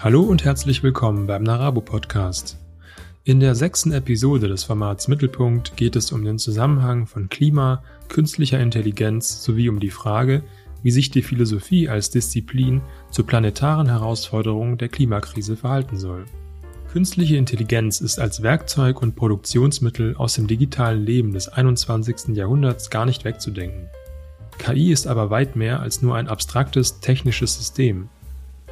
Hallo und herzlich willkommen beim Narabo Podcast. In der sechsten Episode des Formats Mittelpunkt geht es um den Zusammenhang von Klima, künstlicher Intelligenz sowie um die Frage, wie sich die Philosophie als Disziplin zur planetaren Herausforderung der Klimakrise verhalten soll. Künstliche Intelligenz ist als Werkzeug und Produktionsmittel aus dem digitalen Leben des 21. Jahrhunderts gar nicht wegzudenken. KI ist aber weit mehr als nur ein abstraktes technisches System.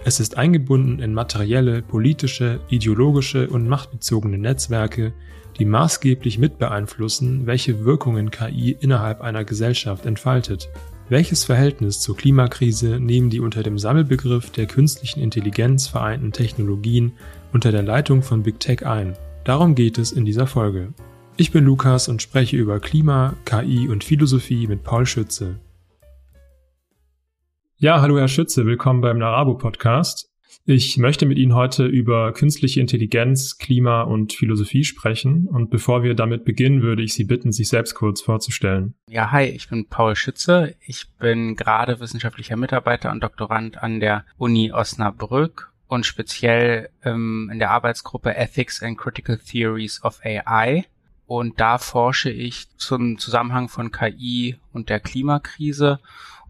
Es ist eingebunden in materielle, politische, ideologische und machtbezogene Netzwerke, die maßgeblich mitbeeinflussen, welche Wirkungen KI innerhalb einer Gesellschaft entfaltet. Welches Verhältnis zur Klimakrise nehmen die unter dem Sammelbegriff der künstlichen Intelligenz vereinten Technologien unter der Leitung von Big Tech ein? Darum geht es in dieser Folge. Ich bin Lukas und spreche über Klima, KI und Philosophie mit Paul Schütze. Ja, hallo Herr Schütze, willkommen beim Narabo Podcast. Ich möchte mit Ihnen heute über künstliche Intelligenz, Klima und Philosophie sprechen. Und bevor wir damit beginnen, würde ich Sie bitten, sich selbst kurz vorzustellen. Ja, hi, ich bin Paul Schütze. Ich bin gerade wissenschaftlicher Mitarbeiter und Doktorand an der Uni Osnabrück und speziell ähm, in der Arbeitsgruppe Ethics and Critical Theories of AI. Und da forsche ich zum Zusammenhang von KI und der Klimakrise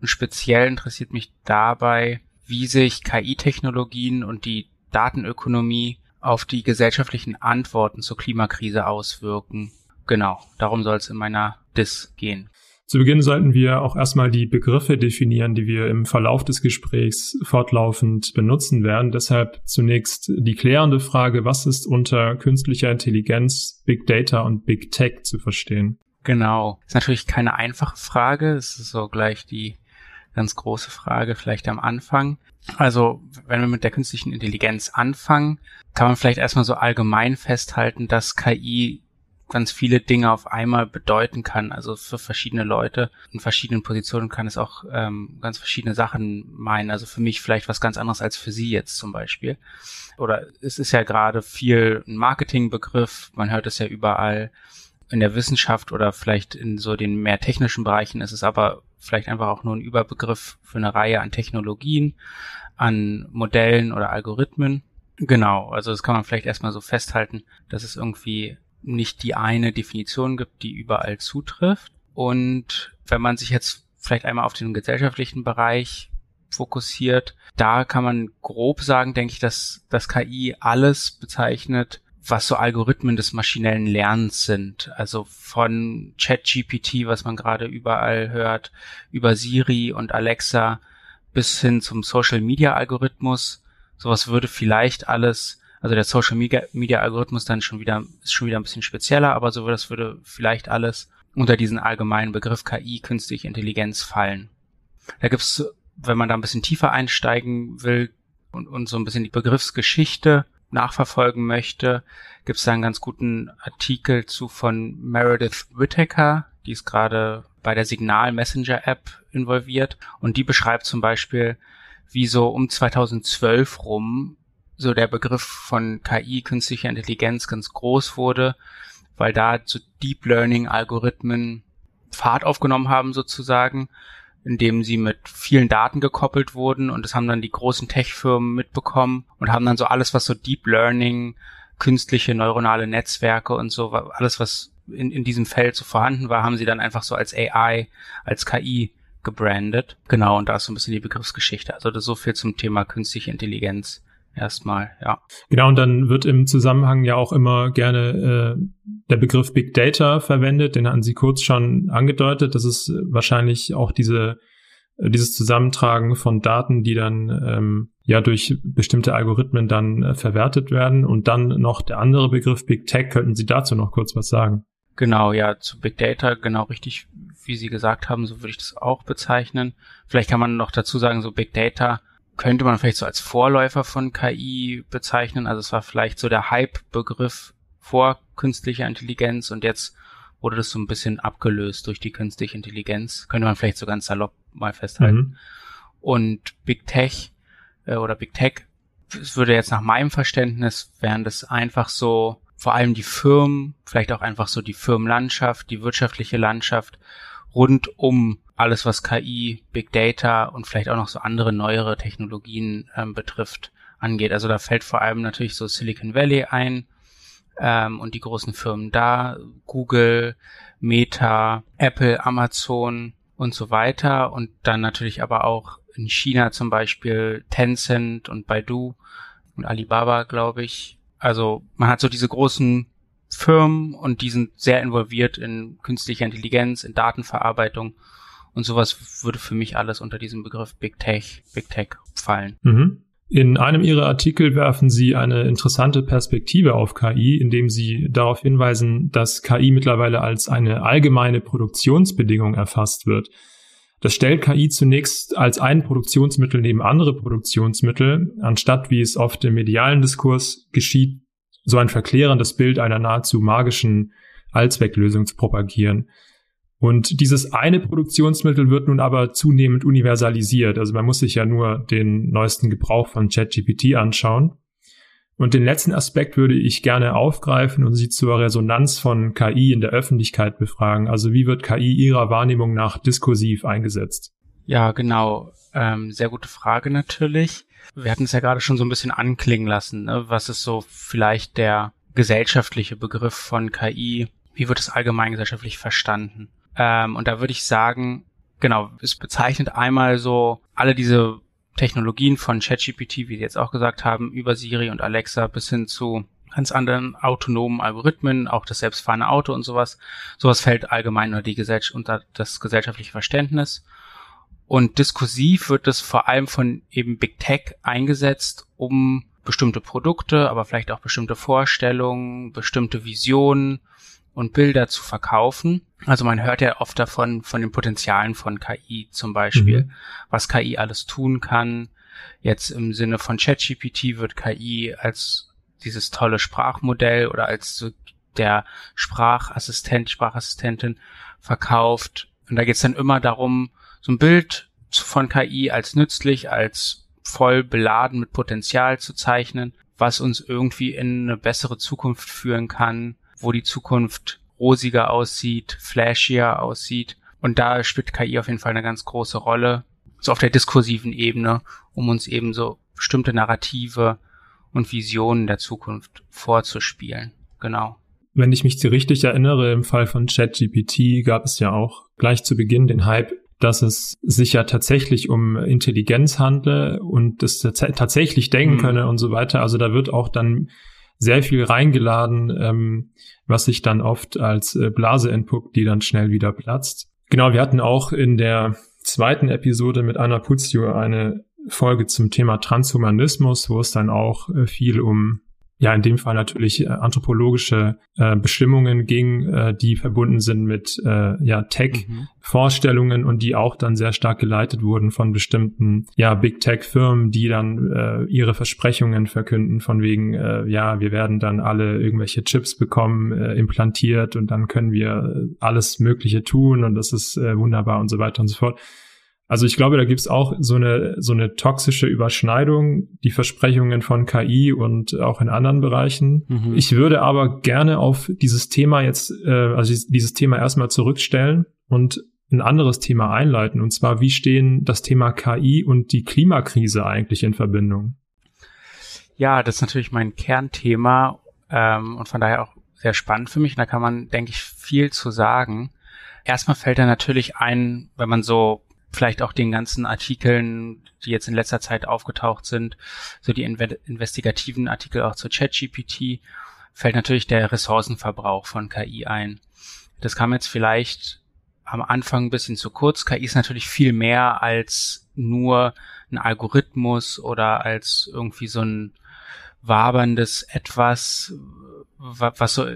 und speziell interessiert mich dabei, wie sich KI-Technologien und die Datenökonomie auf die gesellschaftlichen Antworten zur Klimakrise auswirken. Genau, darum soll es in meiner DIS gehen. Zu Beginn sollten wir auch erstmal die Begriffe definieren, die wir im Verlauf des Gesprächs fortlaufend benutzen werden. Deshalb zunächst die klärende Frage, was ist unter künstlicher Intelligenz, Big Data und Big Tech zu verstehen? Genau. Ist natürlich keine einfache Frage. Es ist so gleich die ganz große Frage vielleicht am Anfang. Also, wenn wir mit der künstlichen Intelligenz anfangen, kann man vielleicht erstmal so allgemein festhalten, dass KI ganz viele Dinge auf einmal bedeuten kann. Also für verschiedene Leute in verschiedenen Positionen kann es auch ähm, ganz verschiedene Sachen meinen. Also für mich vielleicht was ganz anderes als für Sie jetzt zum Beispiel. Oder es ist ja gerade viel ein Marketingbegriff. Man hört es ja überall in der Wissenschaft oder vielleicht in so den mehr technischen Bereichen ist es aber vielleicht einfach auch nur ein Überbegriff für eine Reihe an Technologien, an Modellen oder Algorithmen. Genau, also das kann man vielleicht erstmal so festhalten, dass es irgendwie nicht die eine Definition gibt, die überall zutrifft. Und wenn man sich jetzt vielleicht einmal auf den gesellschaftlichen Bereich fokussiert, da kann man grob sagen, denke ich, dass das KI alles bezeichnet, was so Algorithmen des maschinellen Lernens sind. Also von ChatGPT, was man gerade überall hört, über Siri und Alexa bis hin zum Social Media Algorithmus. Sowas würde vielleicht alles, also der Social Media, Media Algorithmus dann schon wieder, ist schon wieder ein bisschen spezieller, aber so das würde vielleicht alles unter diesen allgemeinen Begriff KI, künstliche Intelligenz fallen. Da gibt's, wenn man da ein bisschen tiefer einsteigen will und, und so ein bisschen die Begriffsgeschichte nachverfolgen möchte, gibt es da einen ganz guten Artikel zu von Meredith Whittaker, die ist gerade bei der Signal Messenger App involviert. Und die beschreibt zum Beispiel, wie so um 2012 rum so der Begriff von KI, künstlicher Intelligenz, ganz groß wurde, weil da so Deep Learning Algorithmen Fahrt aufgenommen haben sozusagen indem sie mit vielen Daten gekoppelt wurden und das haben dann die großen Tech-Firmen mitbekommen und haben dann so alles, was so Deep Learning, künstliche neuronale Netzwerke und so, alles, was in, in diesem Feld so vorhanden war, haben sie dann einfach so als AI, als KI gebrandet. Genau, und da ist so ein bisschen die Begriffsgeschichte. Also das so viel zum Thema künstliche Intelligenz erstmal, ja. Genau, und dann wird im Zusammenhang ja auch immer gerne äh, der Begriff Big Data verwendet, den hatten Sie kurz schon angedeutet. Das ist wahrscheinlich auch diese äh, dieses Zusammentragen von Daten, die dann ähm, ja durch bestimmte Algorithmen dann äh, verwertet werden. Und dann noch der andere Begriff Big Tech. Könnten Sie dazu noch kurz was sagen? Genau, ja, zu Big Data, genau richtig, wie Sie gesagt haben, so würde ich das auch bezeichnen. Vielleicht kann man noch dazu sagen, so Big Data könnte man vielleicht so als Vorläufer von KI bezeichnen. Also es war vielleicht so der Hype-Begriff vor künstlicher Intelligenz und jetzt wurde das so ein bisschen abgelöst durch die künstliche Intelligenz. Könnte man vielleicht so ganz salopp mal festhalten. Mhm. Und Big Tech äh, oder Big Tech, es würde jetzt nach meinem Verständnis, wären das einfach so vor allem die Firmen, vielleicht auch einfach so die Firmenlandschaft, die wirtschaftliche Landschaft rund um alles, was KI, Big Data und vielleicht auch noch so andere neuere Technologien ähm, betrifft. angeht. Also da fällt vor allem natürlich so Silicon Valley ein ähm, und die großen Firmen da, Google, Meta, Apple, Amazon und so weiter und dann natürlich aber auch in China zum Beispiel Tencent und Baidu und Alibaba, glaube ich. Also man hat so diese großen Firmen und die sind sehr involviert in künstlicher Intelligenz, in Datenverarbeitung und sowas würde für mich alles unter diesem Begriff Big Tech, Big Tech fallen. Mhm. In einem Ihrer Artikel werfen Sie eine interessante Perspektive auf KI, indem Sie darauf hinweisen, dass KI mittlerweile als eine allgemeine Produktionsbedingung erfasst wird. Das stellt KI zunächst als ein Produktionsmittel neben andere Produktionsmittel, anstatt wie es oft im medialen Diskurs geschieht, so ein verklärendes Bild einer nahezu magischen Allzwecklösung zu propagieren. Und dieses eine Produktionsmittel wird nun aber zunehmend universalisiert. Also man muss sich ja nur den neuesten Gebrauch von ChatGPT anschauen. Und den letzten Aspekt würde ich gerne aufgreifen und Sie zur Resonanz von KI in der Öffentlichkeit befragen. Also wie wird KI Ihrer Wahrnehmung nach diskursiv eingesetzt? Ja, genau. Ähm, sehr gute Frage natürlich. Wir hatten es ja gerade schon so ein bisschen anklingen lassen. Ne? Was ist so vielleicht der gesellschaftliche Begriff von KI? Wie wird es allgemein gesellschaftlich verstanden? Ähm, und da würde ich sagen, genau, es bezeichnet einmal so alle diese Technologien von ChatGPT, wie Sie jetzt auch gesagt haben, über Siri und Alexa bis hin zu ganz anderen autonomen Algorithmen, auch das selbstfahrende Auto und sowas. Sowas fällt allgemein unter die Gesellschaft, unter das gesellschaftliche Verständnis. Und diskursiv wird es vor allem von eben Big Tech eingesetzt, um bestimmte Produkte, aber vielleicht auch bestimmte Vorstellungen, bestimmte Visionen und Bilder zu verkaufen. Also man hört ja oft davon, von den Potenzialen von KI zum Beispiel, mhm. was KI alles tun kann. Jetzt im Sinne von ChatGPT wird KI als dieses tolle Sprachmodell oder als so der Sprachassistent, Sprachassistentin verkauft. Und da geht es dann immer darum, so ein Bild von KI als nützlich, als voll beladen mit Potenzial zu zeichnen, was uns irgendwie in eine bessere Zukunft führen kann, wo die Zukunft rosiger aussieht, flashier aussieht. Und da spielt KI auf jeden Fall eine ganz große Rolle, so auf der diskursiven Ebene, um uns eben so bestimmte Narrative und Visionen der Zukunft vorzuspielen. Genau. Wenn ich mich richtig erinnere, im Fall von ChatGPT gab es ja auch gleich zu Beginn den Hype, dass es sich ja tatsächlich um Intelligenz handle und das tatsächlich denken mhm. könne und so weiter. Also da wird auch dann sehr viel reingeladen, ähm, was sich dann oft als äh, Blase entpuppt, die dann schnell wieder platzt. Genau, wir hatten auch in der zweiten Episode mit Anna Putzio eine Folge zum Thema Transhumanismus, wo es dann auch äh, viel um ja in dem Fall natürlich äh, anthropologische äh, Bestimmungen ging, äh, die verbunden sind mit äh, ja Tech-Vorstellungen mhm. und die auch dann sehr stark geleitet wurden von bestimmten ja Big Tech-Firmen, die dann äh, ihre Versprechungen verkünden von wegen äh, ja wir werden dann alle irgendwelche Chips bekommen äh, implantiert und dann können wir alles Mögliche tun und das ist äh, wunderbar und so weiter und so fort. Also ich glaube, da gibt's auch so eine, so eine toxische Überschneidung, die Versprechungen von KI und auch in anderen Bereichen. Mhm. Ich würde aber gerne auf dieses Thema jetzt, äh, also dieses Thema erstmal zurückstellen und ein anderes Thema einleiten. Und zwar, wie stehen das Thema KI und die Klimakrise eigentlich in Verbindung? Ja, das ist natürlich mein Kernthema ähm, und von daher auch sehr spannend für mich. Und da kann man, denke ich, viel zu sagen. Erstmal fällt da natürlich ein, wenn man so vielleicht auch den ganzen Artikeln, die jetzt in letzter Zeit aufgetaucht sind, so die inve investigativen Artikel auch zu ChatGPT, fällt natürlich der Ressourcenverbrauch von KI ein. Das kam jetzt vielleicht am Anfang ein bisschen zu kurz. KI ist natürlich viel mehr als nur ein Algorithmus oder als irgendwie so ein waberndes etwas, was so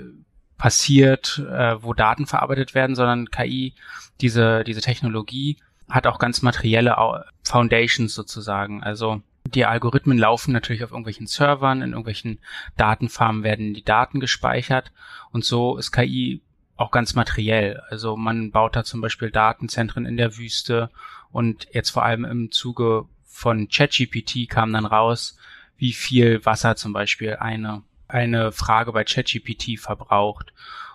passiert, äh, wo Daten verarbeitet werden, sondern KI, diese, diese Technologie hat auch ganz materielle Foundations sozusagen. Also die Algorithmen laufen natürlich auf irgendwelchen Servern, in irgendwelchen Datenfarmen werden die Daten gespeichert und so ist KI auch ganz materiell. Also man baut da zum Beispiel Datenzentren in der Wüste und jetzt vor allem im Zuge von ChatGPT kam dann raus, wie viel Wasser zum Beispiel eine, eine Frage bei ChatGPT verbraucht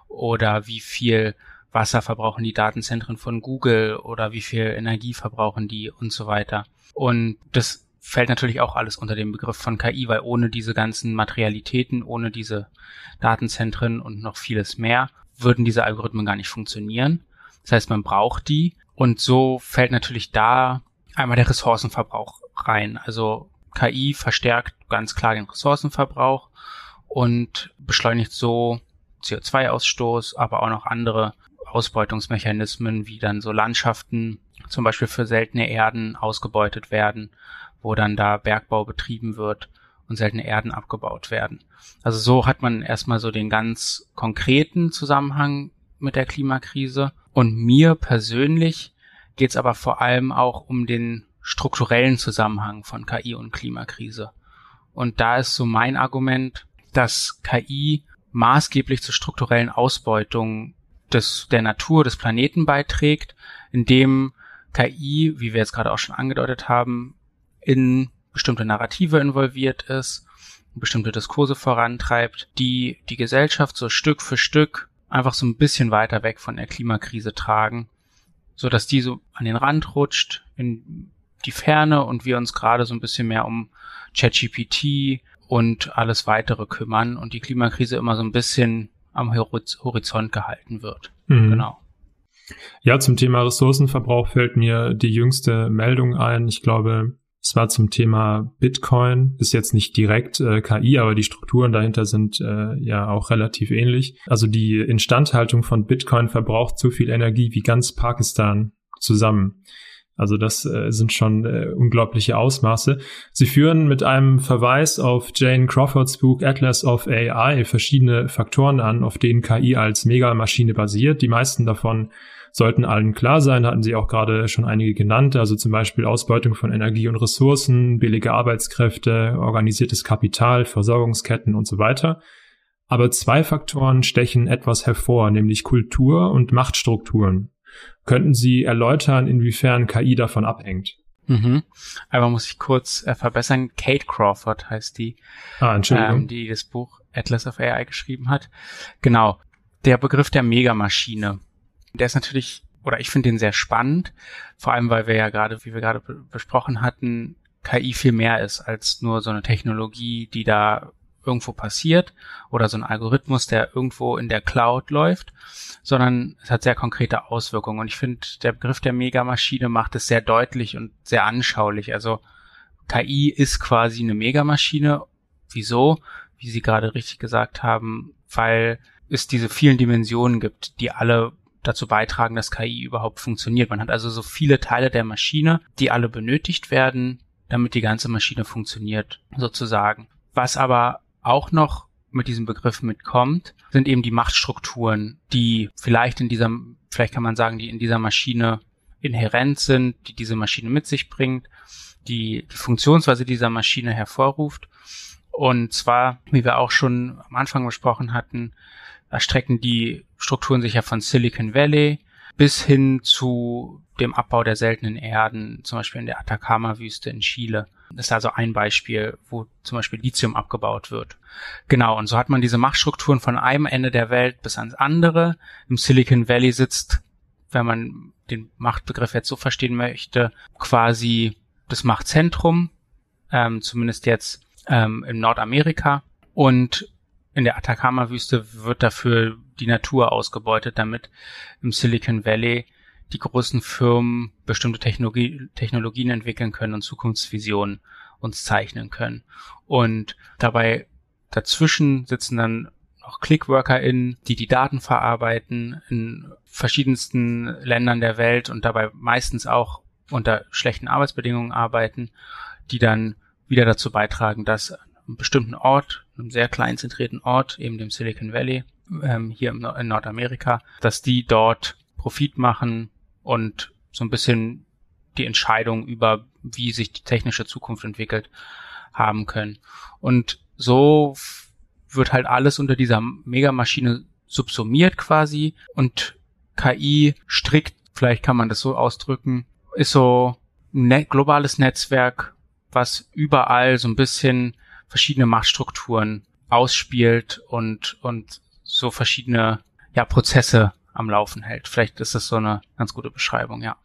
oder wie viel Wasser verbrauchen die Datenzentren von Google oder wie viel Energie verbrauchen die und so weiter. Und das fällt natürlich auch alles unter den Begriff von KI, weil ohne diese ganzen Materialitäten, ohne diese Datenzentren und noch vieles mehr, würden diese Algorithmen gar nicht funktionieren. Das heißt, man braucht die. Und so fällt natürlich da einmal der Ressourcenverbrauch rein. Also KI verstärkt ganz klar den Ressourcenverbrauch und beschleunigt so CO2-Ausstoß, aber auch noch andere Ausbeutungsmechanismen, wie dann so Landschaften zum Beispiel für seltene Erden ausgebeutet werden, wo dann da Bergbau betrieben wird und seltene Erden abgebaut werden. Also so hat man erstmal so den ganz konkreten Zusammenhang mit der Klimakrise. Und mir persönlich geht es aber vor allem auch um den strukturellen Zusammenhang von KI und Klimakrise. Und da ist so mein Argument, dass KI maßgeblich zur strukturellen Ausbeutung des, der Natur, des Planeten beiträgt, indem KI, wie wir jetzt gerade auch schon angedeutet haben, in bestimmte Narrative involviert ist, bestimmte Diskurse vorantreibt, die die Gesellschaft so Stück für Stück einfach so ein bisschen weiter weg von der Klimakrise tragen, so dass die so an den Rand rutscht, in die Ferne und wir uns gerade so ein bisschen mehr um ChatGPT und alles weitere kümmern und die Klimakrise immer so ein bisschen am Horizont gehalten wird. Mhm. Genau. Ja, zum Thema Ressourcenverbrauch fällt mir die jüngste Meldung ein. Ich glaube, es war zum Thema Bitcoin, ist jetzt nicht direkt äh, KI, aber die Strukturen dahinter sind äh, ja auch relativ ähnlich. Also die Instandhaltung von Bitcoin verbraucht so viel Energie wie ganz Pakistan zusammen. Also das äh, sind schon äh, unglaubliche Ausmaße. Sie führen mit einem Verweis auf Jane Crawfords Buch Atlas of AI verschiedene Faktoren an, auf denen KI als Megamaschine basiert. Die meisten davon sollten allen klar sein, hatten Sie auch gerade schon einige genannt, also zum Beispiel Ausbeutung von Energie und Ressourcen, billige Arbeitskräfte, organisiertes Kapital, Versorgungsketten und so weiter. Aber zwei Faktoren stechen etwas hervor, nämlich Kultur und Machtstrukturen. Könnten Sie erläutern, inwiefern KI davon abhängt? Mhm. Aber muss ich kurz äh, verbessern. Kate Crawford heißt die, ah, Entschuldigung. Ähm, die das Buch Atlas of AI geschrieben hat. Genau. Der Begriff der Megamaschine. Der ist natürlich, oder ich finde den sehr spannend, vor allem weil wir ja gerade, wie wir gerade besprochen hatten, KI viel mehr ist als nur so eine Technologie, die da irgendwo passiert oder so ein Algorithmus, der irgendwo in der Cloud läuft, sondern es hat sehr konkrete Auswirkungen. Und ich finde, der Begriff der Megamaschine macht es sehr deutlich und sehr anschaulich. Also KI ist quasi eine Megamaschine. Wieso? Wie Sie gerade richtig gesagt haben, weil es diese vielen Dimensionen gibt, die alle dazu beitragen, dass KI überhaupt funktioniert. Man hat also so viele Teile der Maschine, die alle benötigt werden, damit die ganze Maschine funktioniert, sozusagen. Was aber auch noch mit diesem Begriff mitkommt, sind eben die Machtstrukturen, die vielleicht in dieser, vielleicht kann man sagen, die in dieser Maschine inhärent sind, die diese Maschine mit sich bringt, die die Funktionsweise dieser Maschine hervorruft. Und zwar, wie wir auch schon am Anfang besprochen hatten, erstrecken die Strukturen sich ja von Silicon Valley bis hin zu dem Abbau der seltenen Erden, zum Beispiel in der Atacama-Wüste in Chile. Das ist also ein Beispiel, wo zum Beispiel Lithium abgebaut wird. Genau, und so hat man diese Machtstrukturen von einem Ende der Welt bis ans andere. Im Silicon Valley sitzt, wenn man den Machtbegriff jetzt so verstehen möchte, quasi das Machtzentrum, ähm, zumindest jetzt ähm, in Nordamerika. Und in der Atacama-Wüste wird dafür die Natur ausgebeutet, damit im Silicon Valley die großen Firmen bestimmte Technologie, Technologien entwickeln können und Zukunftsvisionen uns zeichnen können. Und dabei dazwischen sitzen dann noch ClickworkerInnen, die die Daten verarbeiten in verschiedensten Ländern der Welt und dabei meistens auch unter schlechten Arbeitsbedingungen arbeiten, die dann wieder dazu beitragen, dass einem bestimmten Ort, einem sehr klein zentrierten Ort, eben dem Silicon Valley, ähm, hier in Nordamerika, dass die dort Profit machen und so ein bisschen die Entscheidung über, wie sich die technische Zukunft entwickelt, haben können. Und so wird halt alles unter dieser Megamaschine subsumiert quasi und KI strikt, vielleicht kann man das so ausdrücken, ist so ein net globales Netzwerk, was überall so ein bisschen verschiedene Machtstrukturen ausspielt und, und so verschiedene ja, Prozesse am Laufen hält. Vielleicht ist das so eine ganz gute Beschreibung, ja.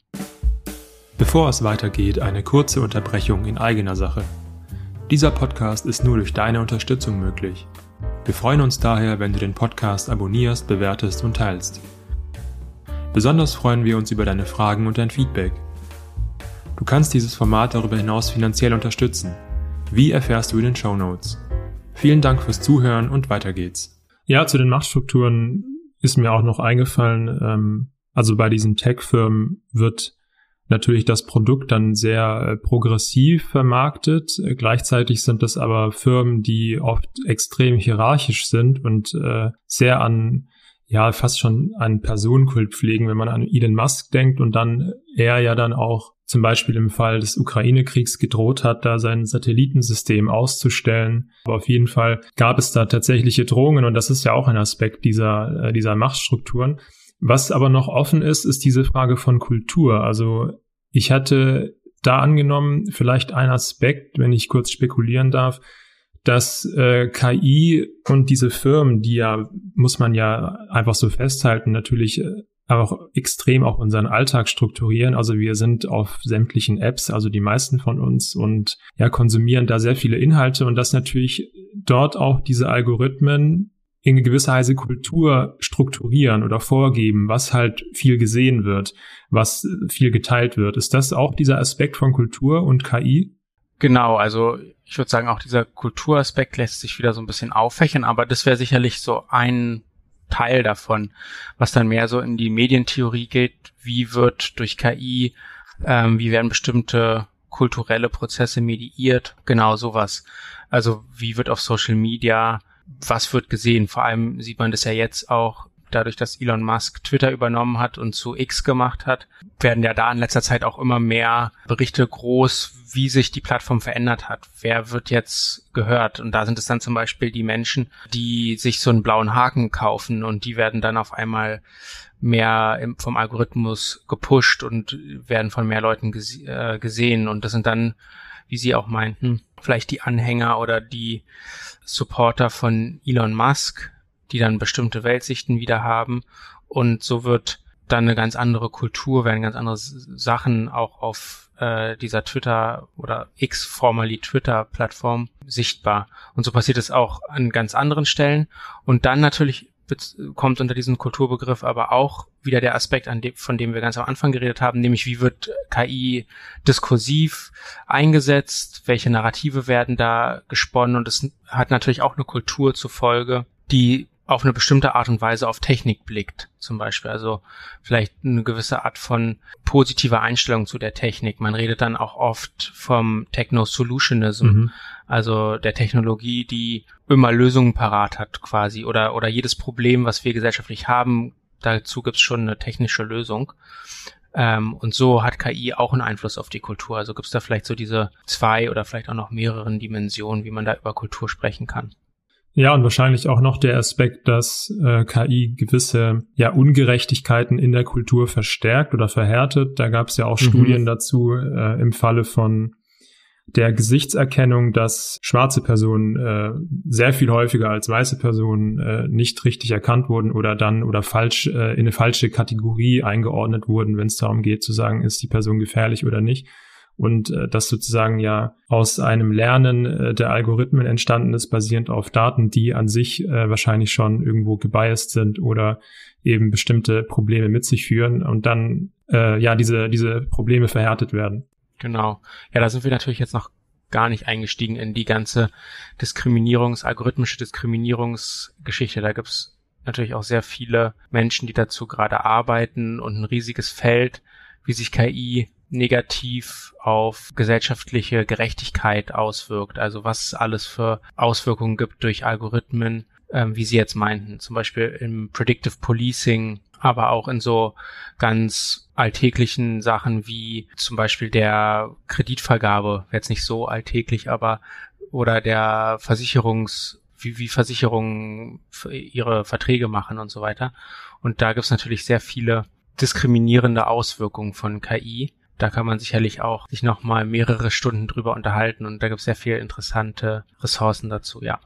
Bevor es weitergeht, eine kurze Unterbrechung in eigener Sache. Dieser Podcast ist nur durch deine Unterstützung möglich. Wir freuen uns daher, wenn du den Podcast abonnierst, bewertest und teilst. Besonders freuen wir uns über deine Fragen und dein Feedback. Du kannst dieses Format darüber hinaus finanziell unterstützen. Wie erfährst du in den Show Notes? Vielen Dank fürs Zuhören und weiter geht's. Ja, zu den Machtstrukturen ist mir auch noch eingefallen, ähm, also bei diesen Tech-Firmen wird natürlich das Produkt dann sehr äh, progressiv vermarktet. Gleichzeitig sind das aber Firmen, die oft extrem hierarchisch sind und äh, sehr an ja fast schon an Personenkult pflegen, wenn man an Elon Musk denkt und dann er ja dann auch zum Beispiel im Fall des Ukraine-Kriegs gedroht hat, da sein Satellitensystem auszustellen. Aber auf jeden Fall gab es da tatsächliche Drohungen und das ist ja auch ein Aspekt dieser, äh, dieser Machtstrukturen. Was aber noch offen ist, ist diese Frage von Kultur. Also ich hatte da angenommen, vielleicht ein Aspekt, wenn ich kurz spekulieren darf, dass äh, KI und diese Firmen, die ja, muss man ja einfach so festhalten, natürlich auch extrem auch unseren Alltag strukturieren. Also wir sind auf sämtlichen Apps, also die meisten von uns und ja, konsumieren da sehr viele Inhalte und dass natürlich dort auch diese Algorithmen in gewisser Weise Kultur strukturieren oder vorgeben, was halt viel gesehen wird, was viel geteilt wird. Ist das auch dieser Aspekt von Kultur und KI? Genau, also ich würde sagen, auch dieser Kulturaspekt lässt sich wieder so ein bisschen auffächern, aber das wäre sicherlich so ein Teil davon, was dann mehr so in die Medientheorie geht. Wie wird durch KI, ähm, wie werden bestimmte kulturelle Prozesse mediiert? Genau sowas. Also wie wird auf Social Media was wird gesehen? Vor allem sieht man das ja jetzt auch dadurch, dass Elon Musk Twitter übernommen hat und zu X gemacht hat, werden ja da in letzter Zeit auch immer mehr Berichte groß, wie sich die Plattform verändert hat. Wer wird jetzt gehört? Und da sind es dann zum Beispiel die Menschen, die sich so einen blauen Haken kaufen und die werden dann auf einmal mehr vom Algorithmus gepusht und werden von mehr Leuten äh, gesehen. Und das sind dann, wie Sie auch meinten, vielleicht die Anhänger oder die Supporter von Elon Musk, die dann bestimmte Weltsichten wieder haben. Und so wird dann eine ganz andere Kultur, werden ganz andere Sachen auch auf äh, dieser Twitter oder X formerly Twitter Plattform sichtbar. Und so passiert es auch an ganz anderen Stellen. Und dann natürlich kommt unter diesen Kulturbegriff aber auch wieder der Aspekt, an dem, von dem wir ganz am Anfang geredet haben, nämlich wie wird KI diskursiv eingesetzt, welche Narrative werden da gesponnen und es hat natürlich auch eine Kultur zur Folge, die auf eine bestimmte Art und Weise auf Technik blickt, zum Beispiel. Also vielleicht eine gewisse Art von positiver Einstellung zu der Technik. Man redet dann auch oft vom Techno-Solutionism, mhm. also der Technologie, die immer Lösungen parat hat quasi oder, oder jedes Problem, was wir gesellschaftlich haben, dazu gibt's schon eine technische Lösung. Ähm, und so hat KI auch einen Einfluss auf die Kultur. Also gibt's da vielleicht so diese zwei oder vielleicht auch noch mehreren Dimensionen, wie man da über Kultur sprechen kann. Ja, und wahrscheinlich auch noch der Aspekt, dass äh, KI gewisse ja, Ungerechtigkeiten in der Kultur verstärkt oder verhärtet. Da gab es ja auch mhm. Studien dazu äh, im Falle von der Gesichtserkennung, dass schwarze Personen äh, sehr viel häufiger als weiße Personen äh, nicht richtig erkannt wurden oder dann oder falsch äh, in eine falsche Kategorie eingeordnet wurden, wenn es darum geht zu sagen, ist die Person gefährlich oder nicht und äh, das sozusagen ja aus einem Lernen äh, der Algorithmen entstanden ist, basierend auf Daten, die an sich äh, wahrscheinlich schon irgendwo gebiased sind oder eben bestimmte Probleme mit sich führen und dann äh, ja diese diese Probleme verhärtet werden. Genau. Ja, da sind wir natürlich jetzt noch gar nicht eingestiegen in die ganze Diskriminierungs, algorithmische Diskriminierungsgeschichte. Da gibt's natürlich auch sehr viele Menschen, die dazu gerade arbeiten und ein riesiges Feld, wie sich KI negativ auf gesellschaftliche Gerechtigkeit auswirkt. Also was es alles für Auswirkungen gibt durch Algorithmen, ähm, wie Sie jetzt meinten. Zum Beispiel im Predictive Policing, aber auch in so ganz alltäglichen Sachen wie zum Beispiel der Kreditvergabe. Jetzt nicht so alltäglich, aber oder der Versicherungs, wie, wie Versicherungen ihre Verträge machen und so weiter. Und da gibt's natürlich sehr viele diskriminierende Auswirkungen von KI da kann man sicherlich auch sich nochmal mehrere Stunden drüber unterhalten und da gibt es sehr viel interessante Ressourcen dazu, ja.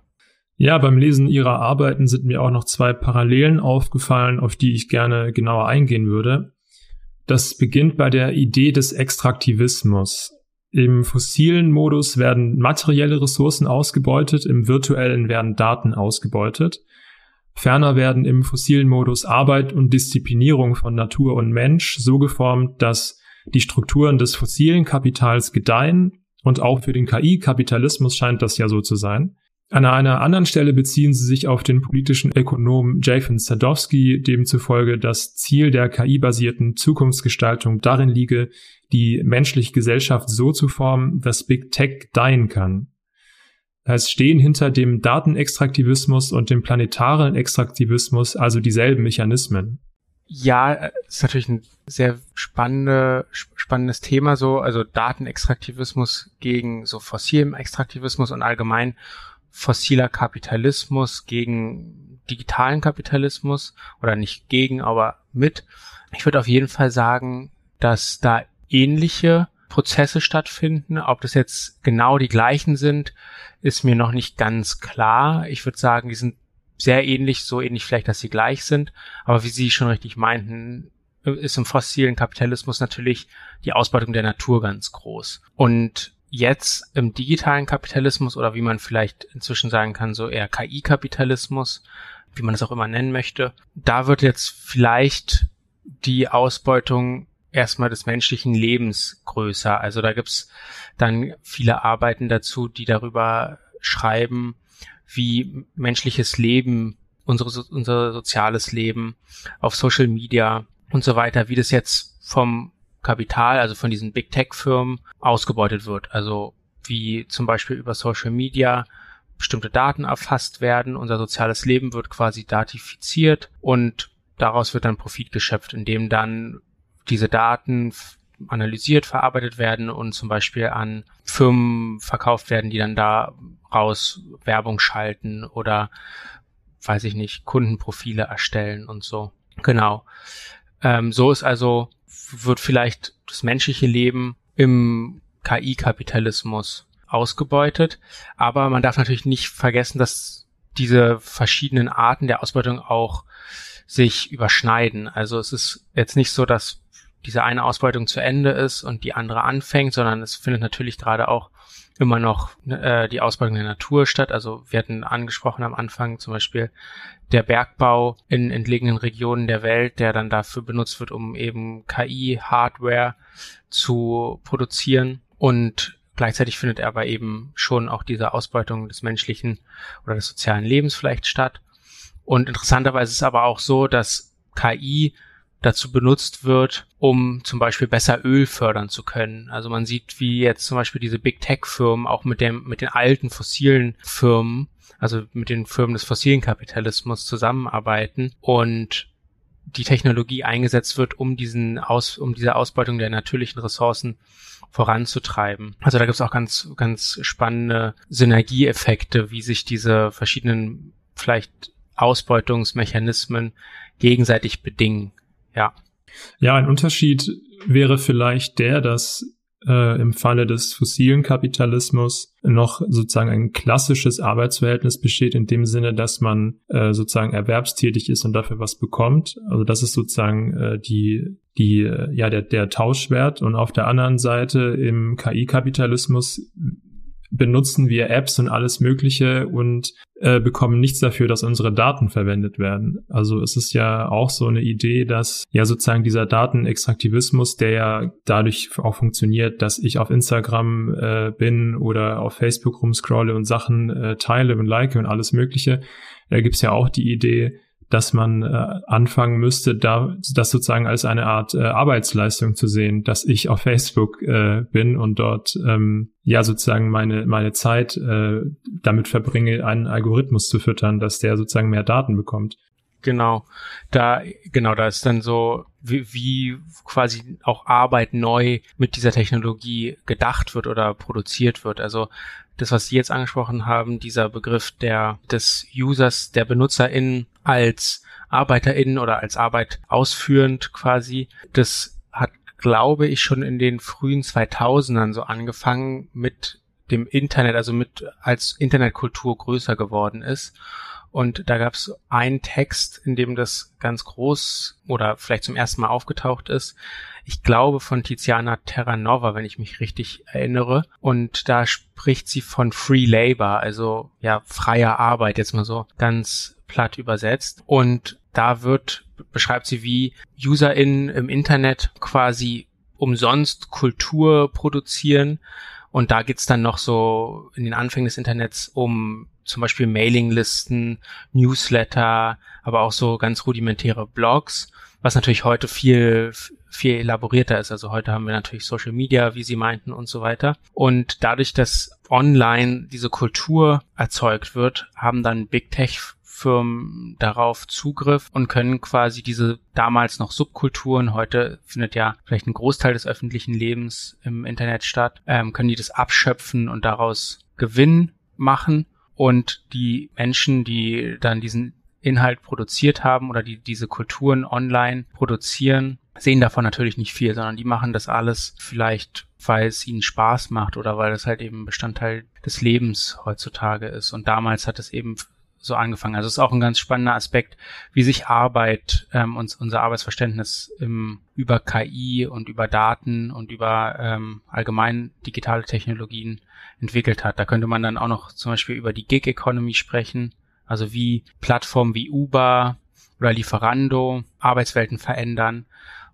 Ja, beim Lesen Ihrer Arbeiten sind mir auch noch zwei Parallelen aufgefallen, auf die ich gerne genauer eingehen würde. Das beginnt bei der Idee des Extraktivismus. Im fossilen Modus werden materielle Ressourcen ausgebeutet, im virtuellen werden Daten ausgebeutet. Ferner werden im fossilen Modus Arbeit und Disziplinierung von Natur und Mensch so geformt, dass die Strukturen des fossilen Kapitals gedeihen und auch für den KI-Kapitalismus scheint das ja so zu sein. An einer anderen Stelle beziehen sie sich auf den politischen Ökonom Jathan Sadowski, demzufolge das Ziel der KI-basierten Zukunftsgestaltung darin liege, die menschliche Gesellschaft so zu formen, dass Big Tech gedeihen kann. Es stehen hinter dem Datenextraktivismus und dem planetaren Extraktivismus also dieselben Mechanismen. Ja, ist natürlich ein sehr spannende, spannendes Thema so, also Datenextraktivismus gegen so fossilen Extraktivismus und allgemein fossiler Kapitalismus gegen digitalen Kapitalismus oder nicht gegen, aber mit. Ich würde auf jeden Fall sagen, dass da ähnliche Prozesse stattfinden. Ob das jetzt genau die gleichen sind, ist mir noch nicht ganz klar. Ich würde sagen, die sind sehr ähnlich, so ähnlich vielleicht, dass sie gleich sind. Aber wie Sie schon richtig meinten, ist im fossilen Kapitalismus natürlich die Ausbeutung der Natur ganz groß. Und jetzt im digitalen Kapitalismus oder wie man vielleicht inzwischen sagen kann, so eher KI-Kapitalismus, wie man es auch immer nennen möchte, da wird jetzt vielleicht die Ausbeutung erstmal des menschlichen Lebens größer. Also da gibt's dann viele Arbeiten dazu, die darüber schreiben, wie menschliches Leben, unsere, unser soziales Leben auf Social Media und so weiter, wie das jetzt vom Kapital, also von diesen Big Tech Firmen, ausgebeutet wird. Also wie zum Beispiel über Social Media bestimmte Daten erfasst werden, unser soziales Leben wird quasi datifiziert und daraus wird dann Profit geschöpft, indem dann diese Daten analysiert, verarbeitet werden und zum Beispiel an Firmen verkauft werden, die dann daraus Werbung schalten oder weiß ich nicht, Kundenprofile erstellen und so. Genau. Ähm, so ist also wird vielleicht das menschliche Leben im KI-Kapitalismus ausgebeutet. Aber man darf natürlich nicht vergessen, dass diese verschiedenen Arten der Ausbeutung auch sich überschneiden. Also es ist jetzt nicht so, dass diese eine Ausbeutung zu Ende ist und die andere anfängt, sondern es findet natürlich gerade auch immer noch äh, die Ausbeutung der Natur statt. Also wir hatten angesprochen am Anfang zum Beispiel der Bergbau in entlegenen Regionen der Welt, der dann dafür benutzt wird, um eben KI-Hardware zu produzieren. Und gleichzeitig findet er aber eben schon auch diese Ausbeutung des menschlichen oder des sozialen Lebens vielleicht statt. Und interessanterweise ist es aber auch so, dass KI dazu benutzt wird, um zum Beispiel besser Öl fördern zu können. Also man sieht, wie jetzt zum Beispiel diese Big Tech Firmen auch mit dem, mit den alten fossilen Firmen, also mit den Firmen des fossilen Kapitalismus zusammenarbeiten und die Technologie eingesetzt wird, um diesen Aus, um diese Ausbeutung der natürlichen Ressourcen voranzutreiben. Also da gibt es auch ganz, ganz spannende Synergieeffekte, wie sich diese verschiedenen vielleicht Ausbeutungsmechanismen gegenseitig bedingen. Ja. Ja, ein Unterschied wäre vielleicht der, dass äh, im Falle des fossilen Kapitalismus noch sozusagen ein klassisches Arbeitsverhältnis besteht, in dem Sinne, dass man äh, sozusagen erwerbstätig ist und dafür was bekommt. Also das ist sozusagen äh, die die äh, ja der der Tauschwert und auf der anderen Seite im KI-Kapitalismus benutzen wir Apps und alles Mögliche und äh, bekommen nichts dafür, dass unsere Daten verwendet werden. Also es ist ja auch so eine Idee, dass ja sozusagen dieser Datenextraktivismus, der ja dadurch auch funktioniert, dass ich auf Instagram äh, bin oder auf Facebook rumscrolle und Sachen äh, teile und like und alles Mögliche, da gibt's ja auch die Idee, dass man äh, anfangen müsste, da das sozusagen als eine Art äh, Arbeitsleistung zu sehen, dass ich auf Facebook äh, bin und dort ähm, ja sozusagen meine meine Zeit äh, damit verbringe, einen Algorithmus zu füttern, dass der sozusagen mehr Daten bekommt. Genau, da genau da ist dann so wie, wie quasi auch Arbeit neu mit dieser Technologie gedacht wird oder produziert wird. Also das, was Sie jetzt angesprochen haben, dieser Begriff der, des Users, der BenutzerInnen als ArbeiterInnen oder als Arbeit ausführend quasi, das hat, glaube ich, schon in den frühen 2000ern so angefangen mit dem Internet, also mit als Internetkultur größer geworden ist. Und da gab es einen Text, in dem das ganz groß oder vielleicht zum ersten Mal aufgetaucht ist. Ich glaube von Tiziana Terranova, wenn ich mich richtig erinnere. Und da spricht sie von Free Labor, also ja, freier Arbeit, jetzt mal so ganz platt übersetzt. Und da wird, beschreibt sie, wie UserInnen im Internet quasi umsonst Kultur produzieren. Und da geht's dann noch so in den Anfängen des Internets um zum Beispiel Mailinglisten, Newsletter, aber auch so ganz rudimentäre Blogs, was natürlich heute viel, viel elaborierter ist. Also heute haben wir natürlich Social Media, wie Sie meinten und so weiter. Und dadurch, dass online diese Kultur erzeugt wird, haben dann Big Tech Firmen darauf Zugriff und können quasi diese damals noch Subkulturen, heute findet ja vielleicht ein Großteil des öffentlichen Lebens im Internet statt, ähm, können die das abschöpfen und daraus Gewinn machen und die Menschen, die dann diesen Inhalt produziert haben oder die diese Kulturen online produzieren, sehen davon natürlich nicht viel, sondern die machen das alles vielleicht, weil es ihnen Spaß macht oder weil es halt eben Bestandteil des Lebens heutzutage ist. Und damals hat es eben so angefangen. Also es ist auch ein ganz spannender Aspekt, wie sich Arbeit ähm, und unser Arbeitsverständnis im, über KI und über Daten und über ähm, allgemein digitale Technologien entwickelt hat. Da könnte man dann auch noch zum Beispiel über die Gig Economy sprechen, also wie Plattformen wie Uber oder Lieferando Arbeitswelten verändern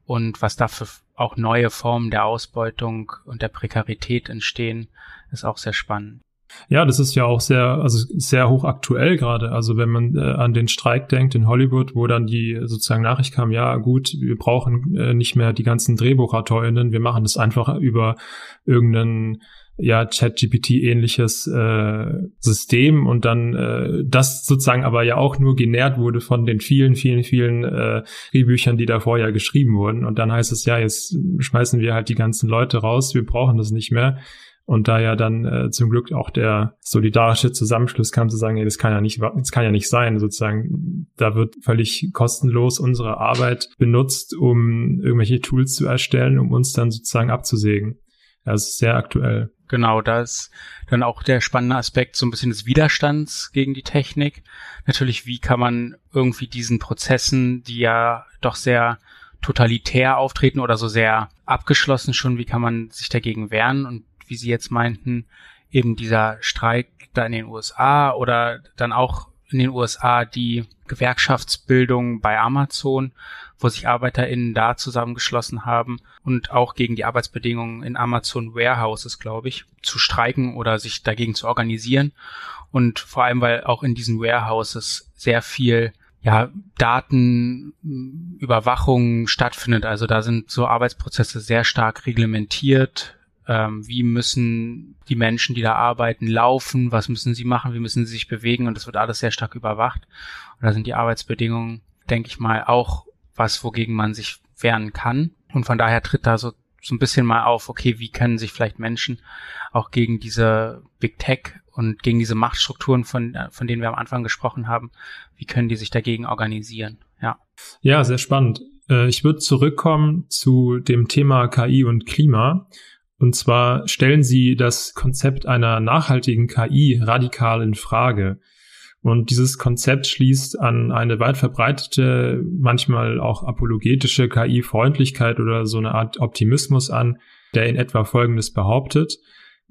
und was dafür auch neue Formen der Ausbeutung und der Prekarität entstehen, ist auch sehr spannend. Ja, das ist ja auch sehr, also sehr hoch aktuell gerade. Also wenn man äh, an den Streik denkt in Hollywood, wo dann die sozusagen Nachricht kam, ja gut, wir brauchen äh, nicht mehr die ganzen DrehbuchautorInnen, wir machen das einfach über irgendeinen ja ChatGPT-ähnliches äh, System und dann äh, das sozusagen aber ja auch nur genährt wurde von den vielen, vielen, vielen äh, Drehbüchern, die da vorher geschrieben wurden. Und dann heißt es ja, jetzt schmeißen wir halt die ganzen Leute raus, wir brauchen das nicht mehr. Und da ja dann äh, zum Glück auch der solidarische Zusammenschluss kam zu sagen, ey, das kann ja nicht, das kann ja nicht sein, sozusagen. Da wird völlig kostenlos unsere Arbeit benutzt, um irgendwelche Tools zu erstellen, um uns dann sozusagen abzusägen. Das ist sehr aktuell. Genau, da ist dann auch der spannende Aspekt so ein bisschen des Widerstands gegen die Technik. Natürlich, wie kann man irgendwie diesen Prozessen, die ja doch sehr totalitär auftreten oder so sehr abgeschlossen schon, wie kann man sich dagegen wehren und wie Sie jetzt meinten, eben dieser Streik da in den USA oder dann auch in den USA die Gewerkschaftsbildung bei Amazon, wo sich ArbeiterInnen da zusammengeschlossen haben und auch gegen die Arbeitsbedingungen in Amazon Warehouses, glaube ich, zu streiken oder sich dagegen zu organisieren. Und vor allem, weil auch in diesen Warehouses sehr viel ja, Datenüberwachung stattfindet. Also da sind so Arbeitsprozesse sehr stark reglementiert, ähm, wie müssen die Menschen, die da arbeiten, laufen, was müssen sie machen, wie müssen sie sich bewegen und das wird alles sehr stark überwacht. Und da sind die Arbeitsbedingungen, denke ich mal, auch was, wogegen man sich wehren kann. Und von daher tritt da so, so ein bisschen mal auf, okay, wie können sich vielleicht Menschen auch gegen diese Big Tech und gegen diese Machtstrukturen, von, von denen wir am Anfang gesprochen haben, wie können die sich dagegen organisieren? Ja. Ja, sehr spannend. Äh, ich würde zurückkommen zu dem Thema KI und Klima und zwar stellen sie das Konzept einer nachhaltigen KI radikal in Frage. Und dieses Konzept schließt an eine weit verbreitete, manchmal auch apologetische KI-Freundlichkeit oder so eine Art Optimismus an, der in etwa Folgendes behauptet.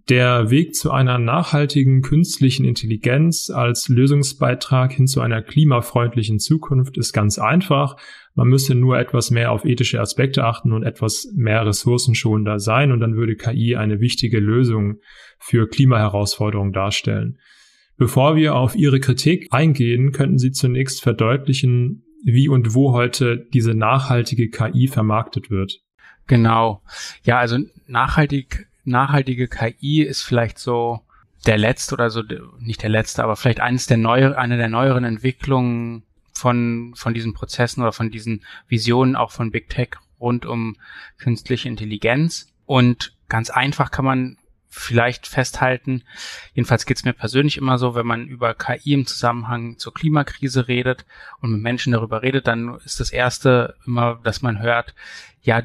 Der Weg zu einer nachhaltigen künstlichen Intelligenz als Lösungsbeitrag hin zu einer klimafreundlichen Zukunft ist ganz einfach. Man müsse nur etwas mehr auf ethische Aspekte achten und etwas mehr ressourcenschonender sein und dann würde KI eine wichtige Lösung für Klimaherausforderungen darstellen. Bevor wir auf Ihre Kritik eingehen, könnten Sie zunächst verdeutlichen, wie und wo heute diese nachhaltige KI vermarktet wird. Genau. Ja, also nachhaltig, nachhaltige KI ist vielleicht so der letzte oder so, nicht der letzte, aber vielleicht eines der neue, eine der neueren Entwicklungen von, von diesen Prozessen oder von diesen Visionen auch von Big Tech rund um künstliche Intelligenz. Und ganz einfach kann man vielleicht festhalten, jedenfalls geht's mir persönlich immer so, wenn man über KI im Zusammenhang zur Klimakrise redet und mit Menschen darüber redet, dann ist das Erste immer, dass man hört, ja,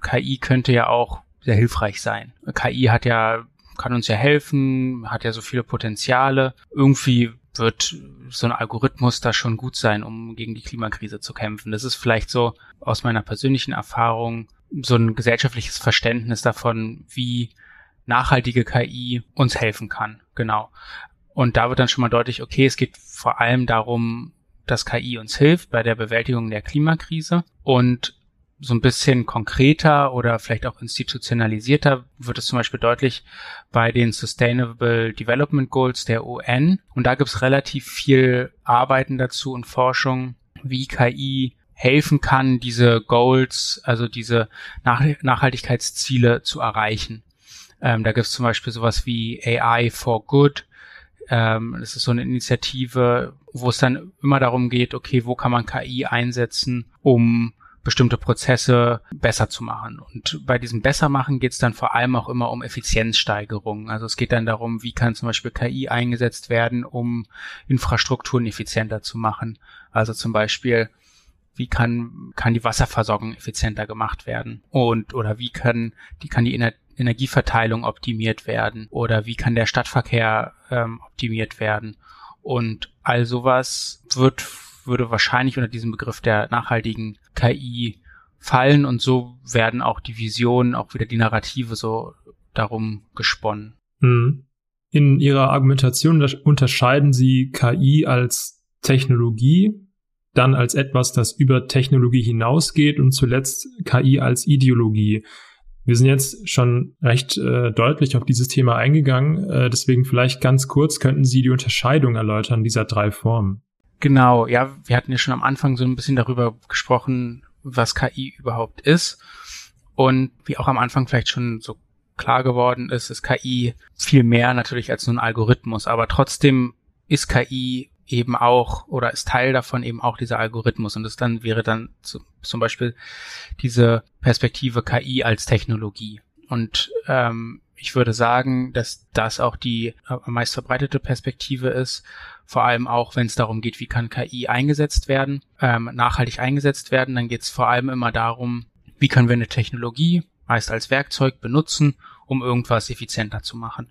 KI könnte ja auch sehr hilfreich sein. KI hat ja kann uns ja helfen, hat ja so viele Potenziale. Irgendwie wird so ein Algorithmus da schon gut sein, um gegen die Klimakrise zu kämpfen. Das ist vielleicht so aus meiner persönlichen Erfahrung so ein gesellschaftliches Verständnis davon, wie nachhaltige KI uns helfen kann. Genau. Und da wird dann schon mal deutlich, okay, es geht vor allem darum, dass KI uns hilft bei der Bewältigung der Klimakrise und so ein bisschen konkreter oder vielleicht auch institutionalisierter wird es zum Beispiel deutlich bei den Sustainable Development Goals der UN. Und da gibt es relativ viel Arbeiten dazu und Forschung, wie KI helfen kann, diese Goals, also diese Nach Nachhaltigkeitsziele zu erreichen. Ähm, da gibt es zum Beispiel sowas wie AI for Good. Ähm, das ist so eine Initiative, wo es dann immer darum geht, okay, wo kann man KI einsetzen, um bestimmte Prozesse besser zu machen. Und bei diesem Bessermachen geht es dann vor allem auch immer um Effizienzsteigerung. Also es geht dann darum, wie kann zum Beispiel KI eingesetzt werden, um Infrastrukturen effizienter zu machen. Also zum Beispiel wie kann, kann die Wasserversorgung effizienter gemacht werden und oder wie kann die kann die Ener Energieverteilung optimiert werden oder wie kann der Stadtverkehr ähm, optimiert werden und all sowas wird würde wahrscheinlich unter diesem Begriff der nachhaltigen KI fallen und so werden auch die Visionen, auch wieder die Narrative so darum gesponnen. Hm. In Ihrer Argumentation unterscheiden Sie KI als Technologie dann als etwas, das über Technologie hinausgeht und zuletzt KI als Ideologie. Wir sind jetzt schon recht äh, deutlich auf dieses Thema eingegangen, äh, deswegen vielleicht ganz kurz könnten Sie die Unterscheidung erläutern dieser drei Formen. Genau, ja, wir hatten ja schon am Anfang so ein bisschen darüber gesprochen, was KI überhaupt ist. Und wie auch am Anfang vielleicht schon so klar geworden ist, ist KI viel mehr natürlich als nur ein Algorithmus, aber trotzdem ist KI eben auch oder ist Teil davon eben auch dieser Algorithmus und das dann wäre dann zu, zum Beispiel diese Perspektive KI als Technologie. Und ähm, ich würde sagen, dass das auch die am meist verbreitete Perspektive ist, vor allem auch, wenn es darum geht, wie kann KI eingesetzt werden, ähm, nachhaltig eingesetzt werden, dann geht es vor allem immer darum, wie können wir eine Technologie meist als Werkzeug benutzen, um irgendwas effizienter zu machen.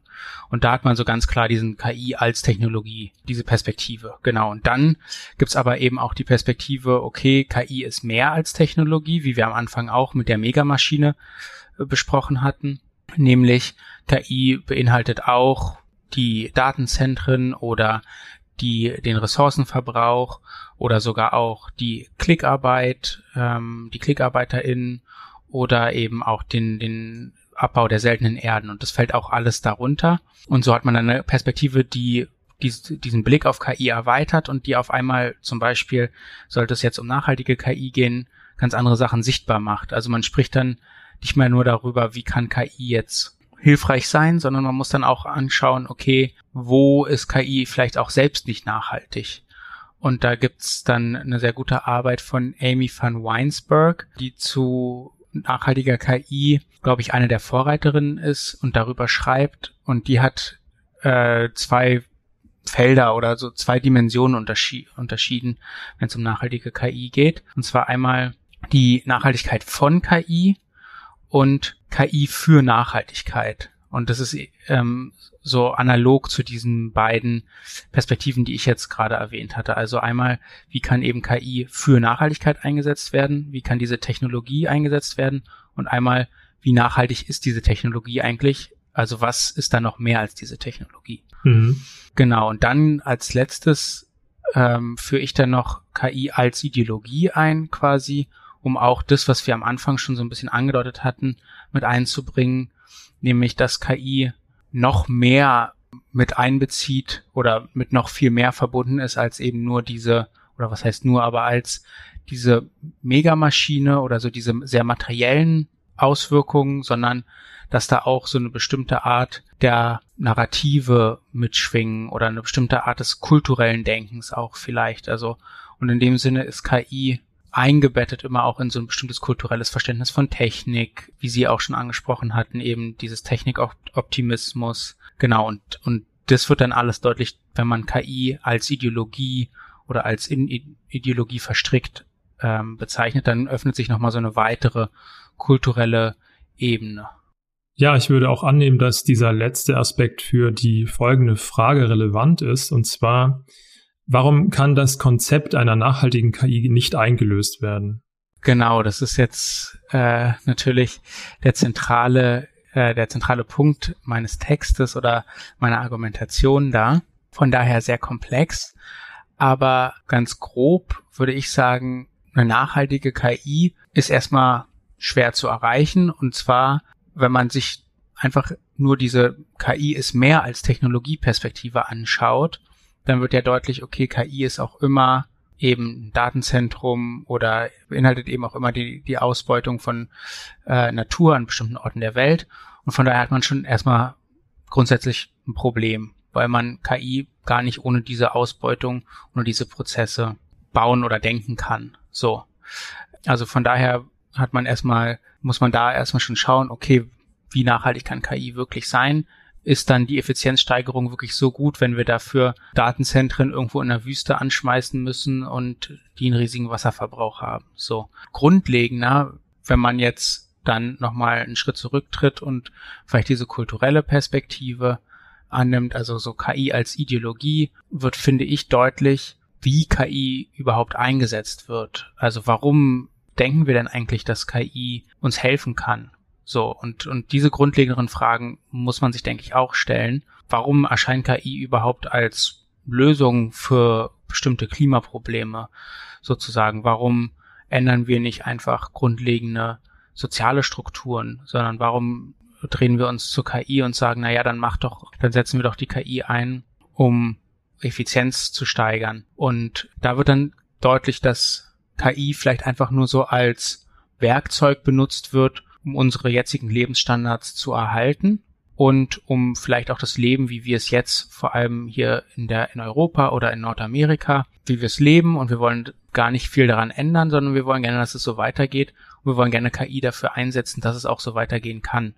Und da hat man so ganz klar diesen KI als Technologie, diese Perspektive. Genau. Und dann gibt's aber eben auch die Perspektive, okay, KI ist mehr als Technologie, wie wir am Anfang auch mit der Megamaschine äh, besprochen hatten. Nämlich KI beinhaltet auch die Datenzentren oder die, den Ressourcenverbrauch oder sogar auch die Klickarbeit, ähm, die KlickarbeiterInnen oder eben auch den, den Abbau der seltenen Erden. Und das fällt auch alles darunter. Und so hat man eine Perspektive, die diesen Blick auf KI erweitert und die auf einmal zum Beispiel, sollte es jetzt um nachhaltige KI gehen, ganz andere Sachen sichtbar macht. Also man spricht dann nicht mehr nur darüber, wie kann KI jetzt hilfreich sein, sondern man muss dann auch anschauen, okay, wo ist KI vielleicht auch selbst nicht nachhaltig? Und da gibt's dann eine sehr gute Arbeit von Amy van Weinsberg, die zu nachhaltiger KI, glaube ich, eine der Vorreiterinnen ist und darüber schreibt. Und die hat äh, zwei Felder oder so zwei Dimensionen unterschied unterschieden, wenn es um nachhaltige KI geht. Und zwar einmal die Nachhaltigkeit von KI und KI für Nachhaltigkeit. Und das ist ähm, so analog zu diesen beiden Perspektiven, die ich jetzt gerade erwähnt hatte. Also einmal, wie kann eben KI für Nachhaltigkeit eingesetzt werden? Wie kann diese Technologie eingesetzt werden? Und einmal, wie nachhaltig ist diese Technologie eigentlich? Also was ist da noch mehr als diese Technologie? Mhm. Genau. Und dann als letztes ähm, führe ich dann noch KI als Ideologie ein, quasi, um auch das, was wir am Anfang schon so ein bisschen angedeutet hatten, mit einzubringen, nämlich dass KI noch mehr mit einbezieht oder mit noch viel mehr verbunden ist als eben nur diese, oder was heißt nur, aber als diese Megamaschine oder so diese sehr materiellen Auswirkungen, sondern dass da auch so eine bestimmte Art der Narrative mitschwingen oder eine bestimmte Art des kulturellen Denkens auch vielleicht. Also, und in dem Sinne ist KI eingebettet immer auch in so ein bestimmtes kulturelles Verständnis von Technik, wie Sie auch schon angesprochen hatten, eben dieses Technikoptimismus. Genau, und, und das wird dann alles deutlich, wenn man KI als Ideologie oder als in Ideologie verstrickt ähm, bezeichnet, dann öffnet sich nochmal so eine weitere kulturelle Ebene. Ja, ich würde auch annehmen, dass dieser letzte Aspekt für die folgende Frage relevant ist, und zwar, warum kann das Konzept einer nachhaltigen KI nicht eingelöst werden? Genau, das ist jetzt äh, natürlich der zentrale, äh, der zentrale Punkt meines Textes oder meiner Argumentation da. Von daher sehr komplex. Aber ganz grob würde ich sagen, eine nachhaltige KI ist erstmal schwer zu erreichen. Und zwar, wenn man sich einfach nur diese KI ist mehr als Technologieperspektive anschaut, dann wird ja deutlich, okay, KI ist auch immer eben Datenzentrum oder beinhaltet eben auch immer die, die Ausbeutung von äh, Natur an bestimmten Orten der Welt. Und von daher hat man schon erstmal grundsätzlich ein Problem, weil man KI gar nicht ohne diese Ausbeutung, ohne diese Prozesse bauen oder denken kann. So. Also von daher hat man erstmal, muss man da erstmal schon schauen, okay, wie nachhaltig kann KI wirklich sein? Ist dann die Effizienzsteigerung wirklich so gut, wenn wir dafür Datenzentren irgendwo in der Wüste anschmeißen müssen und die einen riesigen Wasserverbrauch haben. So grundlegender, wenn man jetzt dann nochmal einen Schritt zurücktritt und vielleicht diese kulturelle Perspektive annimmt, also so KI als Ideologie, wird, finde ich, deutlich, wie KI überhaupt eingesetzt wird. Also warum denken wir denn eigentlich, dass KI uns helfen kann? So, und, und diese grundlegenden Fragen muss man sich, denke ich, auch stellen. Warum erscheint KI überhaupt als Lösung für bestimmte Klimaprobleme sozusagen? Warum ändern wir nicht einfach grundlegende soziale Strukturen, sondern warum drehen wir uns zur KI und sagen, na ja, dann mach doch, dann setzen wir doch die KI ein, um Effizienz zu steigern. Und da wird dann deutlich, dass KI vielleicht einfach nur so als Werkzeug benutzt wird, um unsere jetzigen Lebensstandards zu erhalten und um vielleicht auch das Leben, wie wir es jetzt vor allem hier in der in Europa oder in Nordamerika, wie wir es leben und wir wollen gar nicht viel daran ändern, sondern wir wollen gerne, dass es so weitergeht und wir wollen gerne KI dafür einsetzen, dass es auch so weitergehen kann.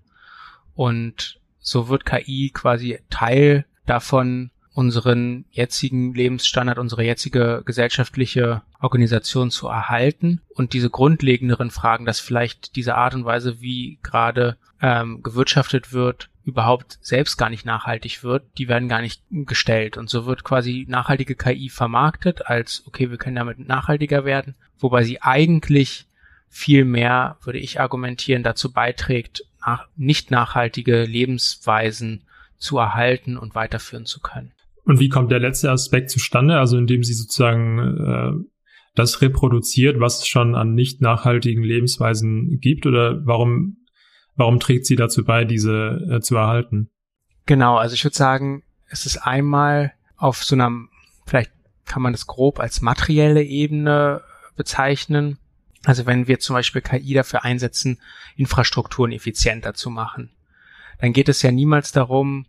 Und so wird KI quasi Teil davon, unseren jetzigen Lebensstandard, unsere jetzige gesellschaftliche Organisation zu erhalten und diese grundlegenderen Fragen, dass vielleicht diese Art und Weise, wie gerade ähm, gewirtschaftet wird, überhaupt selbst gar nicht nachhaltig wird, die werden gar nicht gestellt. Und so wird quasi nachhaltige KI vermarktet als, okay, wir können damit nachhaltiger werden, wobei sie eigentlich viel mehr, würde ich argumentieren, dazu beiträgt, nach, nicht nachhaltige Lebensweisen zu erhalten und weiterführen zu können. Und wie kommt der letzte Aspekt zustande? Also indem sie sozusagen äh, das reproduziert, was es schon an nicht nachhaltigen Lebensweisen gibt? Oder warum, warum trägt sie dazu bei, diese äh, zu erhalten? Genau, also ich würde sagen, es ist einmal auf so einer, vielleicht kann man das grob als materielle Ebene bezeichnen. Also wenn wir zum Beispiel KI dafür einsetzen, Infrastrukturen effizienter zu machen, dann geht es ja niemals darum,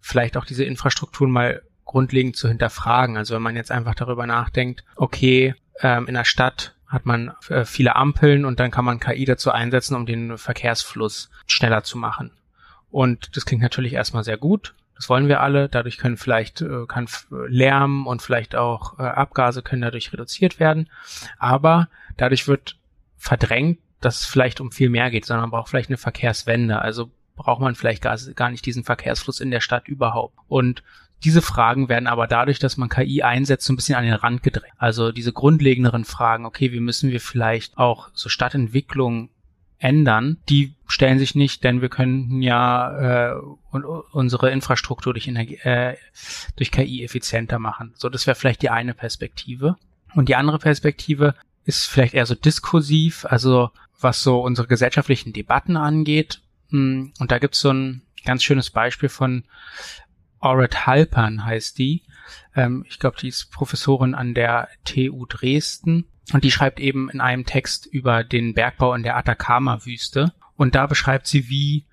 vielleicht auch diese Infrastrukturen mal grundlegend zu hinterfragen. Also wenn man jetzt einfach darüber nachdenkt, okay, ähm, in der Stadt hat man äh, viele Ampeln und dann kann man KI dazu einsetzen, um den Verkehrsfluss schneller zu machen. Und das klingt natürlich erstmal sehr gut. Das wollen wir alle. Dadurch können vielleicht äh, kann Lärm und vielleicht auch äh, Abgase können dadurch reduziert werden. Aber dadurch wird verdrängt, dass es vielleicht um viel mehr geht, sondern man braucht vielleicht eine Verkehrswende. Also braucht man vielleicht gar, gar nicht diesen Verkehrsfluss in der Stadt überhaupt. Und diese Fragen werden aber dadurch, dass man KI einsetzt, so ein bisschen an den Rand gedrängt. Also diese grundlegenderen Fragen, okay, wie müssen wir vielleicht auch so Stadtentwicklung ändern, die stellen sich nicht, denn wir können ja äh, unsere Infrastruktur durch, Energie, äh, durch KI effizienter machen. So, das wäre vielleicht die eine Perspektive. Und die andere Perspektive ist vielleicht eher so diskursiv, also was so unsere gesellschaftlichen Debatten angeht. Hm, und da gibt's so ein ganz schönes Beispiel von Auret Halpern heißt die. Ähm, ich glaube, die ist Professorin an der TU Dresden und die schreibt eben in einem Text über den Bergbau in der Atacama-Wüste. Und da beschreibt sie, wie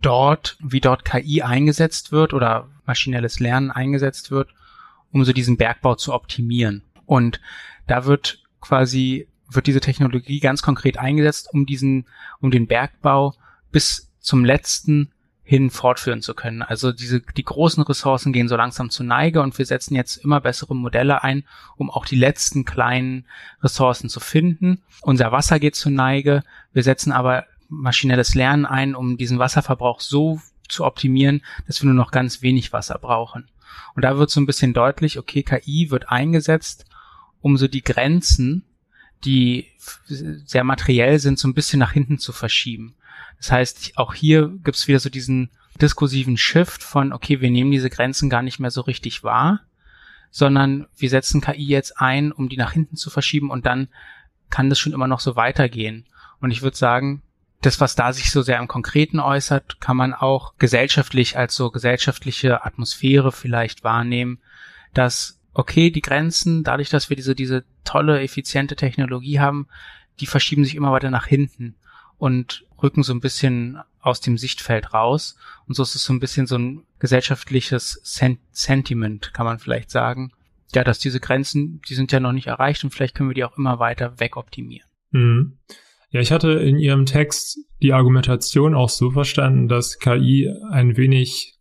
dort, wie dort KI eingesetzt wird oder maschinelles Lernen eingesetzt wird, um so diesen Bergbau zu optimieren. Und da wird quasi, wird diese Technologie ganz konkret eingesetzt, um diesen, um den Bergbau bis zum letzten hin fortführen zu können. Also diese, die großen Ressourcen gehen so langsam zu Neige und wir setzen jetzt immer bessere Modelle ein, um auch die letzten kleinen Ressourcen zu finden. Unser Wasser geht zu Neige. Wir setzen aber maschinelles Lernen ein, um diesen Wasserverbrauch so zu optimieren, dass wir nur noch ganz wenig Wasser brauchen. Und da wird so ein bisschen deutlich, okay, KI wird eingesetzt, um so die Grenzen, die sehr materiell sind, so ein bisschen nach hinten zu verschieben. Das heißt, auch hier gibt es wieder so diesen diskursiven Shift von, okay, wir nehmen diese Grenzen gar nicht mehr so richtig wahr, sondern wir setzen KI jetzt ein, um die nach hinten zu verschieben und dann kann das schon immer noch so weitergehen. Und ich würde sagen, das, was da sich so sehr im Konkreten äußert, kann man auch gesellschaftlich als so gesellschaftliche Atmosphäre vielleicht wahrnehmen, dass, okay, die Grenzen, dadurch, dass wir diese, diese tolle, effiziente Technologie haben, die verschieben sich immer weiter nach hinten und rücken so ein bisschen aus dem Sichtfeld raus. Und so ist es so ein bisschen so ein gesellschaftliches Sen Sentiment, kann man vielleicht sagen. Ja, dass diese Grenzen, die sind ja noch nicht erreicht und vielleicht können wir die auch immer weiter wegoptimieren. Mhm. Ja, ich hatte in Ihrem Text die Argumentation auch so verstanden, dass KI ein wenig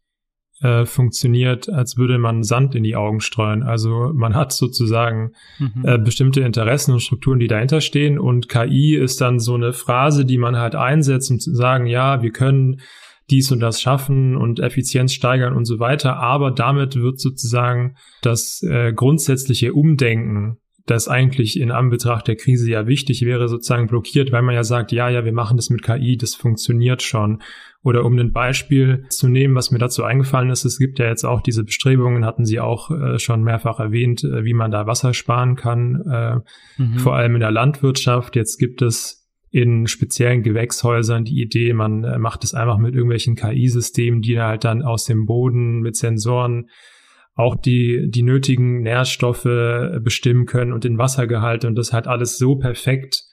äh, funktioniert, als würde man Sand in die Augen streuen. Also man hat sozusagen mhm. äh, bestimmte Interessen und Strukturen, die dahinter stehen und KI ist dann so eine Phrase, die man halt einsetzt, um zu sagen, ja, wir können dies und das schaffen und Effizienz steigern und so weiter. Aber damit wird sozusagen das äh, grundsätzliche Umdenken das eigentlich in Anbetracht der Krise ja wichtig wäre, sozusagen blockiert, weil man ja sagt, ja, ja, wir machen das mit KI, das funktioniert schon. Oder um ein Beispiel zu nehmen, was mir dazu eingefallen ist, es gibt ja jetzt auch diese Bestrebungen, hatten Sie auch äh, schon mehrfach erwähnt, äh, wie man da Wasser sparen kann, äh, mhm. vor allem in der Landwirtschaft. Jetzt gibt es in speziellen Gewächshäusern die Idee, man äh, macht es einfach mit irgendwelchen KI-Systemen, die halt dann aus dem Boden mit Sensoren auch die, die nötigen Nährstoffe bestimmen können und den Wassergehalt und das halt alles so perfekt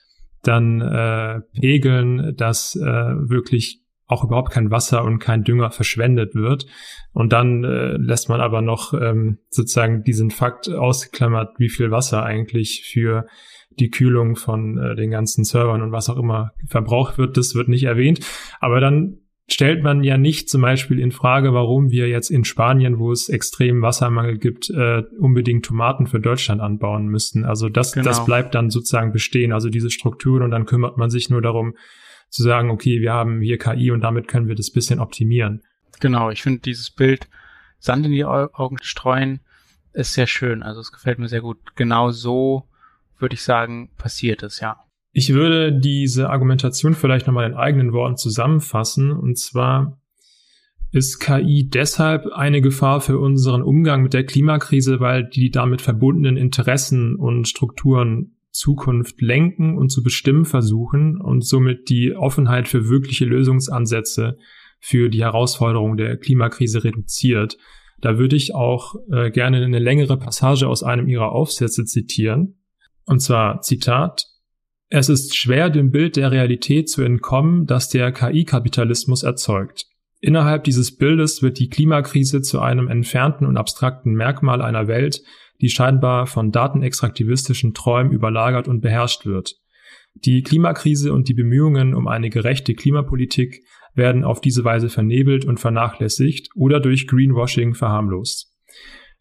dann äh, pegeln, dass äh, wirklich auch überhaupt kein Wasser und kein Dünger verschwendet wird. Und dann äh, lässt man aber noch ähm, sozusagen diesen Fakt ausgeklammert, wie viel Wasser eigentlich für die Kühlung von äh, den ganzen Servern und was auch immer verbraucht wird. Das wird nicht erwähnt. Aber dann stellt man ja nicht zum Beispiel in Frage, warum wir jetzt in Spanien, wo es extrem Wassermangel gibt, äh, unbedingt Tomaten für Deutschland anbauen müssten. Also das, genau. das bleibt dann sozusagen bestehen, also diese Strukturen und dann kümmert man sich nur darum zu sagen, okay, wir haben hier KI und damit können wir das bisschen optimieren. Genau, ich finde dieses Bild Sand in die Augen streuen ist sehr schön. Also es gefällt mir sehr gut. Genau so würde ich sagen, passiert es, ja. Ich würde diese Argumentation vielleicht nochmal in eigenen Worten zusammenfassen. Und zwar ist KI deshalb eine Gefahr für unseren Umgang mit der Klimakrise, weil die damit verbundenen Interessen und Strukturen Zukunft lenken und zu bestimmen versuchen und somit die Offenheit für wirkliche Lösungsansätze für die Herausforderung der Klimakrise reduziert. Da würde ich auch äh, gerne eine längere Passage aus einem ihrer Aufsätze zitieren. Und zwar Zitat es ist schwer, dem Bild der Realität zu entkommen, das der KI-Kapitalismus erzeugt. Innerhalb dieses Bildes wird die Klimakrise zu einem entfernten und abstrakten Merkmal einer Welt, die scheinbar von datenextraktivistischen Träumen überlagert und beherrscht wird. Die Klimakrise und die Bemühungen um eine gerechte Klimapolitik werden auf diese Weise vernebelt und vernachlässigt oder durch Greenwashing verharmlost.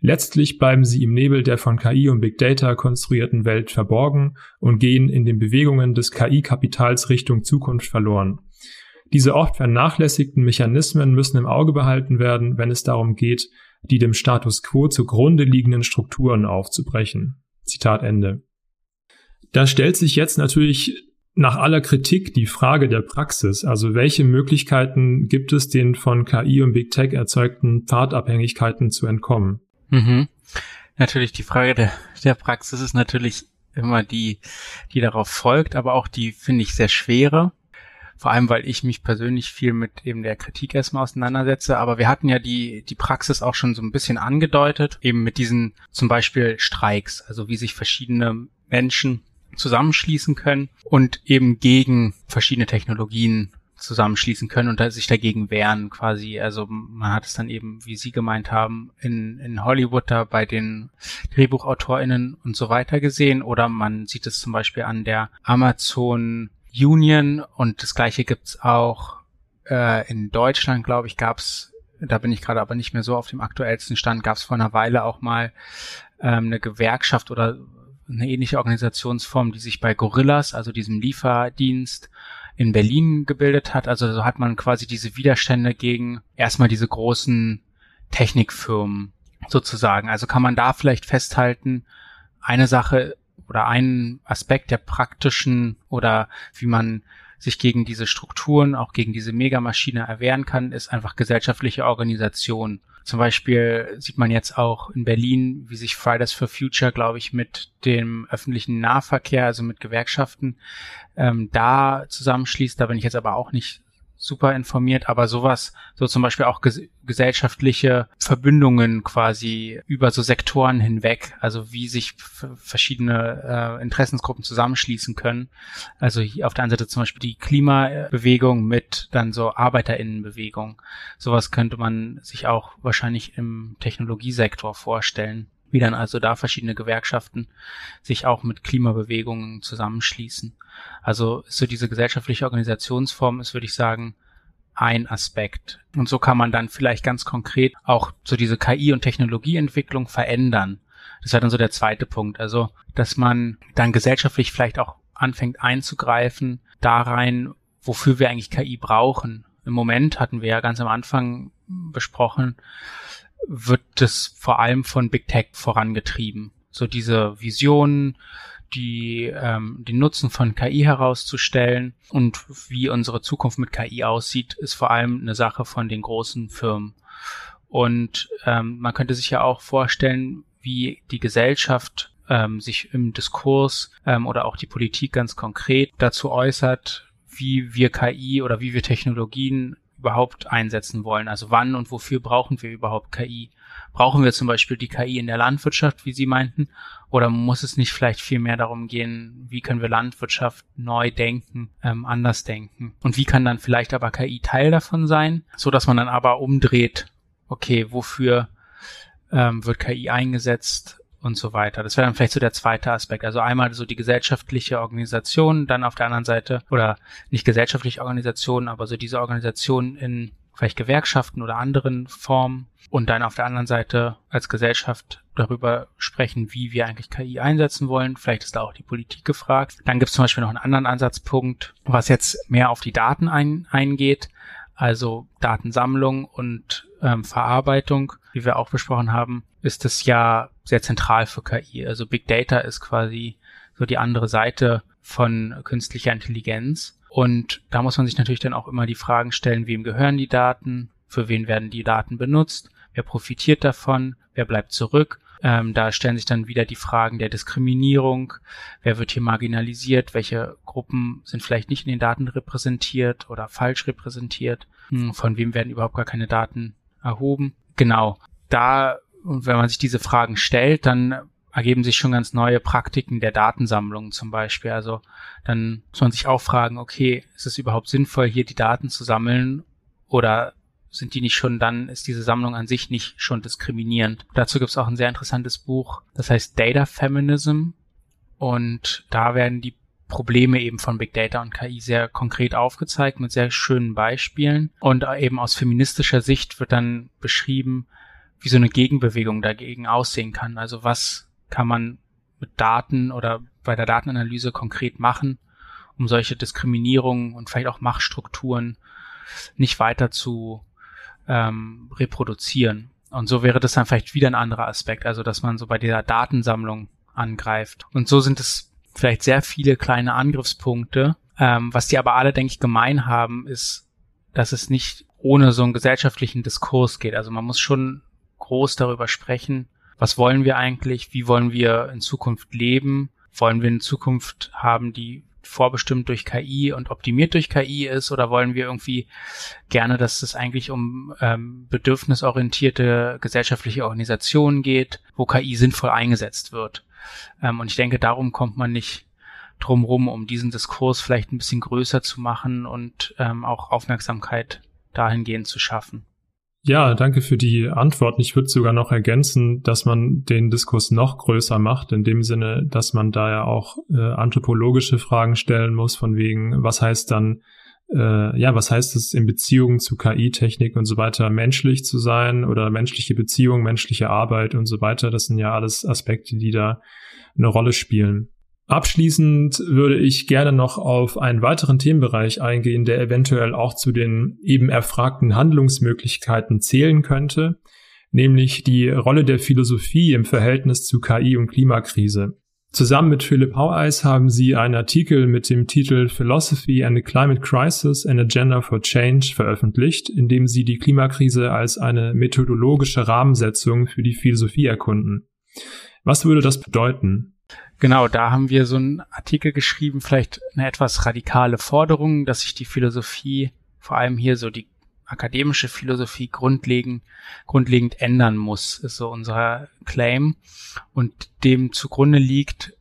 Letztlich bleiben sie im Nebel der von KI und Big Data konstruierten Welt verborgen und gehen in den Bewegungen des KI-Kapitals Richtung Zukunft verloren. Diese oft vernachlässigten Mechanismen müssen im Auge behalten werden, wenn es darum geht, die dem Status quo zugrunde liegenden Strukturen aufzubrechen. Zitat Ende. Da stellt sich jetzt natürlich nach aller Kritik die Frage der Praxis, also welche Möglichkeiten gibt es, den von KI und Big Tech erzeugten Pfadabhängigkeiten zu entkommen? Mhm. Natürlich die Frage der, der Praxis ist natürlich immer die, die darauf folgt, aber auch die finde ich sehr schwere. Vor allem, weil ich mich persönlich viel mit eben der Kritik erstmal auseinandersetze. Aber wir hatten ja die, die Praxis auch schon so ein bisschen angedeutet, eben mit diesen zum Beispiel Streiks, also wie sich verschiedene Menschen zusammenschließen können und eben gegen verschiedene Technologien zusammenschließen können und sich dagegen wehren quasi. Also man hat es dann eben, wie Sie gemeint haben, in, in Hollywood da bei den DrehbuchautorInnen und so weiter gesehen oder man sieht es zum Beispiel an der Amazon Union und das gleiche gibt's auch äh, in Deutschland, glaube ich, gab's da bin ich gerade aber nicht mehr so auf dem aktuellsten Stand, gab es vor einer Weile auch mal ähm, eine Gewerkschaft oder eine ähnliche Organisationsform, die sich bei Gorillas, also diesem Lieferdienst, in Berlin gebildet hat. Also so hat man quasi diese Widerstände gegen erstmal diese großen Technikfirmen sozusagen. Also kann man da vielleicht festhalten, eine Sache oder ein Aspekt der praktischen oder wie man sich gegen diese Strukturen, auch gegen diese Megamaschine erwehren kann, ist einfach gesellschaftliche Organisation. Zum Beispiel sieht man jetzt auch in Berlin, wie sich Fridays for Future, glaube ich, mit dem öffentlichen Nahverkehr, also mit Gewerkschaften, ähm, da zusammenschließt. Da bin ich jetzt aber auch nicht super informiert, aber sowas, so zum Beispiel auch ges gesellschaftliche Verbindungen quasi über so Sektoren hinweg, also wie sich verschiedene äh, Interessensgruppen zusammenschließen können. Also hier auf der einen Seite zum Beispiel die Klimabewegung mit dann so Arbeiterinnenbewegung. Sowas könnte man sich auch wahrscheinlich im Technologiesektor vorstellen wie dann also da verschiedene Gewerkschaften sich auch mit Klimabewegungen zusammenschließen. Also so diese gesellschaftliche Organisationsform ist, würde ich sagen, ein Aspekt. Und so kann man dann vielleicht ganz konkret auch so diese KI- und Technologieentwicklung verändern. Das wäre dann so der zweite Punkt. Also, dass man dann gesellschaftlich vielleicht auch anfängt einzugreifen, da rein, wofür wir eigentlich KI brauchen. Im Moment hatten wir ja ganz am Anfang besprochen, wird es vor allem von Big Tech vorangetrieben. So diese Visionen, die ähm, den Nutzen von KI herauszustellen und wie unsere Zukunft mit KI aussieht, ist vor allem eine Sache von den großen Firmen. Und ähm, man könnte sich ja auch vorstellen, wie die Gesellschaft ähm, sich im Diskurs ähm, oder auch die Politik ganz konkret dazu äußert, wie wir KI oder wie wir Technologien überhaupt einsetzen wollen. Also wann und wofür brauchen wir überhaupt KI? Brauchen wir zum Beispiel die KI in der Landwirtschaft, wie Sie meinten? Oder muss es nicht vielleicht viel mehr darum gehen, wie können wir Landwirtschaft neu denken, ähm, anders denken? Und wie kann dann vielleicht aber KI Teil davon sein, so dass man dann aber umdreht, okay, wofür ähm, wird KI eingesetzt? Und so weiter. Das wäre dann vielleicht so der zweite Aspekt. Also einmal so die gesellschaftliche Organisation, dann auf der anderen Seite, oder nicht gesellschaftliche Organisation, aber so diese Organisation in vielleicht Gewerkschaften oder anderen Formen und dann auf der anderen Seite als Gesellschaft darüber sprechen, wie wir eigentlich KI einsetzen wollen. Vielleicht ist da auch die Politik gefragt. Dann gibt es zum Beispiel noch einen anderen Ansatzpunkt, was jetzt mehr auf die Daten ein, eingeht, also Datensammlung und ähm, Verarbeitung, wie wir auch besprochen haben, ist es ja sehr zentral für KI. Also Big Data ist quasi so die andere Seite von künstlicher Intelligenz. Und da muss man sich natürlich dann auch immer die Fragen stellen, wem gehören die Daten, für wen werden die Daten benutzt, wer profitiert davon, wer bleibt zurück. Ähm, da stellen sich dann wieder die Fragen der Diskriminierung, wer wird hier marginalisiert, welche Gruppen sind vielleicht nicht in den Daten repräsentiert oder falsch repräsentiert, hm, von wem werden überhaupt gar keine Daten erhoben. Genau, da, wenn man sich diese Fragen stellt, dann ergeben sich schon ganz neue Praktiken der Datensammlung zum Beispiel. Also dann muss man sich auch fragen, okay, ist es überhaupt sinnvoll, hier die Daten zu sammeln oder sind die nicht schon dann, ist diese Sammlung an sich nicht schon diskriminierend? Dazu gibt es auch ein sehr interessantes Buch, das heißt Data Feminism und da werden die Probleme eben von Big Data und KI sehr konkret aufgezeigt mit sehr schönen Beispielen. Und eben aus feministischer Sicht wird dann beschrieben, wie so eine Gegenbewegung dagegen aussehen kann. Also was kann man mit Daten oder bei der Datenanalyse konkret machen, um solche Diskriminierungen und vielleicht auch Machtstrukturen nicht weiter zu ähm, reproduzieren. Und so wäre das dann vielleicht wieder ein anderer Aspekt, also dass man so bei dieser Datensammlung angreift. Und so sind es vielleicht sehr viele kleine Angriffspunkte. Ähm, was die aber alle, denke ich, gemein haben, ist, dass es nicht ohne so einen gesellschaftlichen Diskurs geht. Also man muss schon groß darüber sprechen, was wollen wir eigentlich, wie wollen wir in Zukunft leben, wollen wir in Zukunft haben, die vorbestimmt durch KI und optimiert durch KI ist oder wollen wir irgendwie gerne, dass es eigentlich um ähm, bedürfnisorientierte gesellschaftliche Organisationen geht, wo KI sinnvoll eingesetzt wird. Ähm, und ich denke, darum kommt man nicht drumrum, um diesen Diskurs vielleicht ein bisschen größer zu machen und ähm, auch Aufmerksamkeit dahingehend zu schaffen. Ja, danke für die Antwort. Ich würde sogar noch ergänzen, dass man den Diskurs noch größer macht, in dem Sinne, dass man da ja auch äh, anthropologische Fragen stellen muss, von wegen, was heißt dann, äh, ja, was heißt es in Beziehungen zu KI-Technik und so weiter, menschlich zu sein oder menschliche Beziehung, menschliche Arbeit und so weiter. Das sind ja alles Aspekte, die da eine Rolle spielen. Abschließend würde ich gerne noch auf einen weiteren Themenbereich eingehen, der eventuell auch zu den eben erfragten Handlungsmöglichkeiten zählen könnte, nämlich die Rolle der Philosophie im Verhältnis zu KI und Klimakrise. Zusammen mit Philipp Haueis haben sie einen Artikel mit dem Titel Philosophy and the Climate Crisis, an Agenda for Change veröffentlicht, in dem sie die Klimakrise als eine methodologische Rahmensetzung für die Philosophie erkunden. Was würde das bedeuten? Genau, da haben wir so einen Artikel geschrieben, vielleicht eine etwas radikale Forderung, dass sich die Philosophie, vor allem hier so die akademische Philosophie grundlegend, grundlegend ändern muss, ist so unser Claim. Und dem zugrunde liegt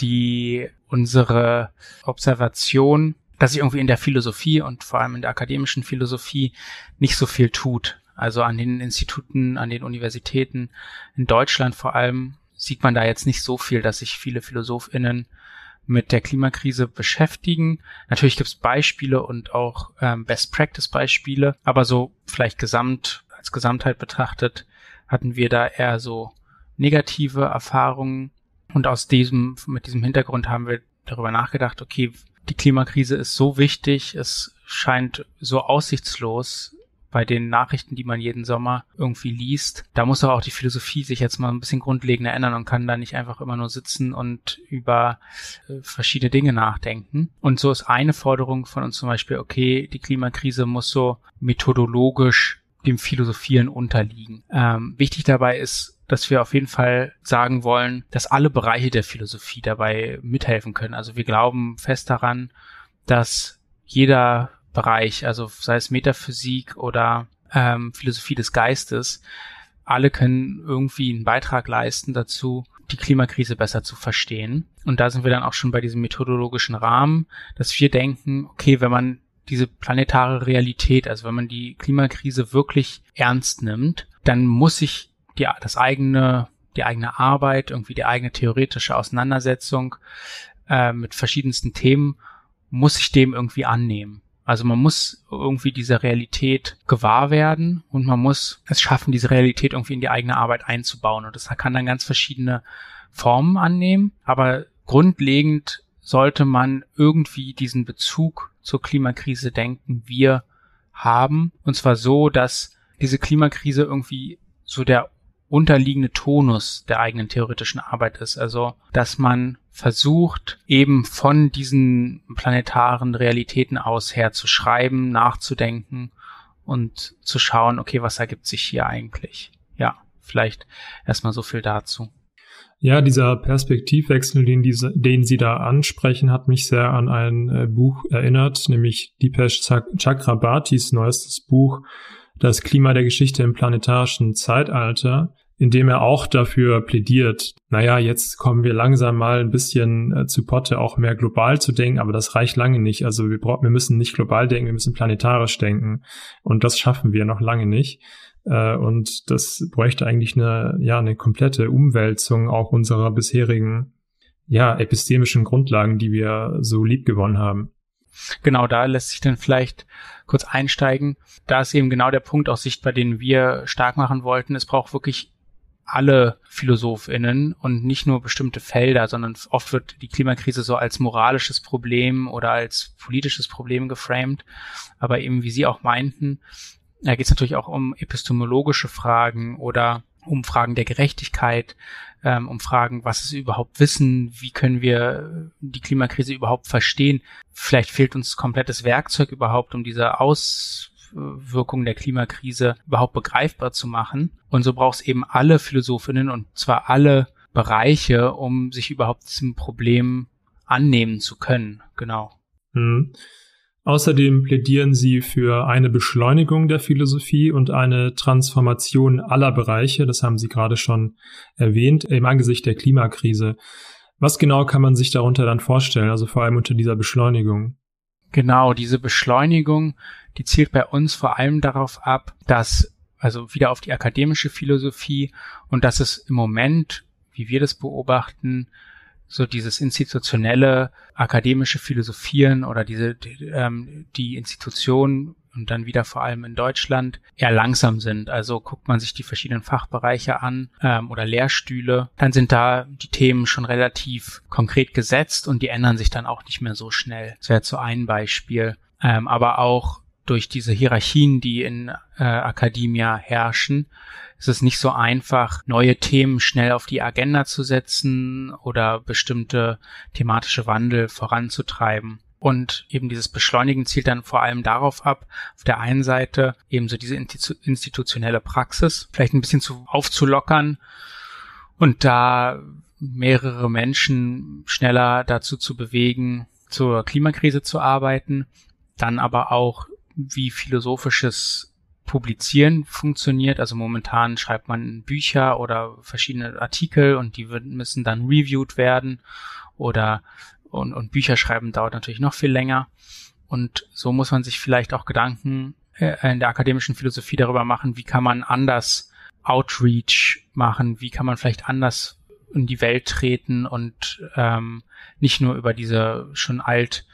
die unsere Observation, dass sich irgendwie in der Philosophie und vor allem in der akademischen Philosophie nicht so viel tut. Also an den Instituten, an den Universitäten, in Deutschland vor allem, sieht man da jetzt nicht so viel, dass sich viele PhilosophInnen mit der Klimakrise beschäftigen. Natürlich gibt es Beispiele und auch ähm, Best-Practice-Beispiele, aber so vielleicht gesamt, als Gesamtheit betrachtet, hatten wir da eher so negative Erfahrungen. Und aus diesem, mit diesem Hintergrund haben wir darüber nachgedacht, okay, die Klimakrise ist so wichtig, es scheint so aussichtslos, bei den Nachrichten, die man jeden Sommer irgendwie liest. Da muss aber auch die Philosophie sich jetzt mal ein bisschen grundlegend ändern und kann da nicht einfach immer nur sitzen und über äh, verschiedene Dinge nachdenken. Und so ist eine Forderung von uns zum Beispiel, okay, die Klimakrise muss so methodologisch dem Philosophieren unterliegen. Ähm, wichtig dabei ist, dass wir auf jeden Fall sagen wollen, dass alle Bereiche der Philosophie dabei mithelfen können. Also wir glauben fest daran, dass jeder Bereich, also sei es Metaphysik oder ähm, Philosophie des Geistes, alle können irgendwie einen Beitrag leisten dazu, die Klimakrise besser zu verstehen. Und da sind wir dann auch schon bei diesem methodologischen Rahmen, dass wir denken, okay, wenn man diese planetare Realität, also wenn man die Klimakrise wirklich ernst nimmt, dann muss sich die, das eigene, die eigene Arbeit, irgendwie die eigene theoretische Auseinandersetzung äh, mit verschiedensten Themen, muss sich dem irgendwie annehmen. Also man muss irgendwie dieser Realität gewahr werden und man muss es schaffen, diese Realität irgendwie in die eigene Arbeit einzubauen. Und das kann dann ganz verschiedene Formen annehmen. Aber grundlegend sollte man irgendwie diesen Bezug zur Klimakrise denken, wir haben. Und zwar so, dass diese Klimakrise irgendwie so der unterliegende Tonus der eigenen theoretischen Arbeit ist. Also, dass man versucht, eben von diesen planetaren Realitäten aus her zu schreiben, nachzudenken und zu schauen, okay, was ergibt sich hier eigentlich? Ja, vielleicht erstmal so viel dazu. Ja, dieser Perspektivwechsel, den, diese, den Sie da ansprechen, hat mich sehr an ein äh, Buch erinnert, nämlich Dipesh Chakrabartis neuestes Buch Das Klima der Geschichte im planetarischen Zeitalter indem er auch dafür plädiert, naja, jetzt kommen wir langsam mal ein bisschen äh, zu Potte, auch mehr global zu denken, aber das reicht lange nicht. Also wir, brauchen, wir müssen nicht global denken, wir müssen planetarisch denken. Und das schaffen wir noch lange nicht. Äh, und das bräuchte eigentlich eine, ja, eine komplette Umwälzung auch unserer bisherigen, ja, epistemischen Grundlagen, die wir so lieb gewonnen haben. Genau, da lässt sich dann vielleicht kurz einsteigen. Da ist eben genau der Punkt aus sichtbar, den wir stark machen wollten. Es braucht wirklich alle PhilosophInnen und nicht nur bestimmte Felder, sondern oft wird die Klimakrise so als moralisches Problem oder als politisches Problem geframed. Aber eben, wie Sie auch meinten, da geht es natürlich auch um epistemologische Fragen oder um Fragen der Gerechtigkeit, ähm, um Fragen, was ist überhaupt Wissen, wie können wir die Klimakrise überhaupt verstehen. Vielleicht fehlt uns komplettes Werkzeug überhaupt, um diese Aus Auswirkungen der Klimakrise überhaupt begreifbar zu machen. Und so braucht es eben alle Philosophinnen und zwar alle Bereiche, um sich überhaupt diesem Problem annehmen zu können. Genau. Hm. Außerdem plädieren sie für eine Beschleunigung der Philosophie und eine Transformation aller Bereiche, das haben Sie gerade schon erwähnt, im Angesicht der Klimakrise. Was genau kann man sich darunter dann vorstellen, also vor allem unter dieser Beschleunigung? Genau, diese Beschleunigung die zielt bei uns vor allem darauf ab, dass, also wieder auf die akademische Philosophie und dass es im Moment, wie wir das beobachten, so dieses institutionelle akademische Philosophieren oder diese die, ähm, die Institution und dann wieder vor allem in Deutschland eher langsam sind. Also guckt man sich die verschiedenen Fachbereiche an ähm, oder Lehrstühle, dann sind da die Themen schon relativ konkret gesetzt und die ändern sich dann auch nicht mehr so schnell. Das wäre so ein Beispiel. Ähm, aber auch durch diese Hierarchien, die in äh, Academia herrschen, ist es nicht so einfach, neue Themen schnell auf die Agenda zu setzen oder bestimmte thematische Wandel voranzutreiben. Und eben dieses Beschleunigen zielt dann vor allem darauf ab, auf der einen Seite eben so diese institutionelle Praxis vielleicht ein bisschen zu aufzulockern und da mehrere Menschen schneller dazu zu bewegen, zur Klimakrise zu arbeiten, dann aber auch wie philosophisches Publizieren funktioniert. Also momentan schreibt man Bücher oder verschiedene Artikel und die müssen dann reviewed werden oder und, und Bücher schreiben dauert natürlich noch viel länger. Und so muss man sich vielleicht auch Gedanken äh, in der akademischen Philosophie darüber machen, wie kann man anders Outreach machen, wie kann man vielleicht anders in die Welt treten und ähm, nicht nur über diese schon alt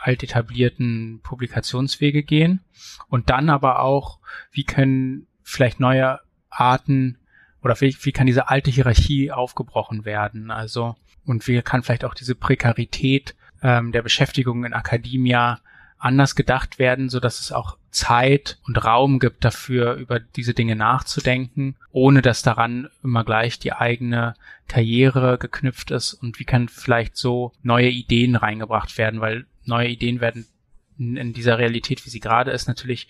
alt etablierten Publikationswege gehen und dann aber auch, wie können vielleicht neue Arten oder wie, wie kann diese alte Hierarchie aufgebrochen werden? Also und wie kann vielleicht auch diese Prekarität ähm, der Beschäftigung in Akademia anders gedacht werden, so dass es auch Zeit und Raum gibt dafür, über diese Dinge nachzudenken, ohne dass daran immer gleich die eigene Karriere geknüpft ist? Und wie kann vielleicht so neue Ideen reingebracht werden, weil neue Ideen werden in dieser Realität, wie sie gerade ist, natürlich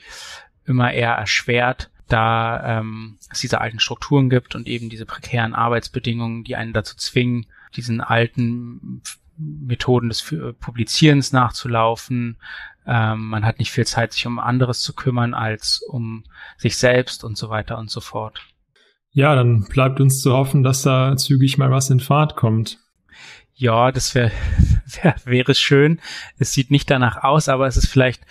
immer eher erschwert, da ähm, es diese alten Strukturen gibt und eben diese prekären Arbeitsbedingungen, die einen dazu zwingen, diesen alten Methoden des Publizierens nachzulaufen. Ähm, man hat nicht viel Zeit, sich um anderes zu kümmern als um sich selbst und so weiter und so fort. Ja, dann bleibt uns zu hoffen, dass da zügig mal was in Fahrt kommt. Ja, das wäre wär, wäre schön. Es sieht nicht danach aus, aber es ist vielleicht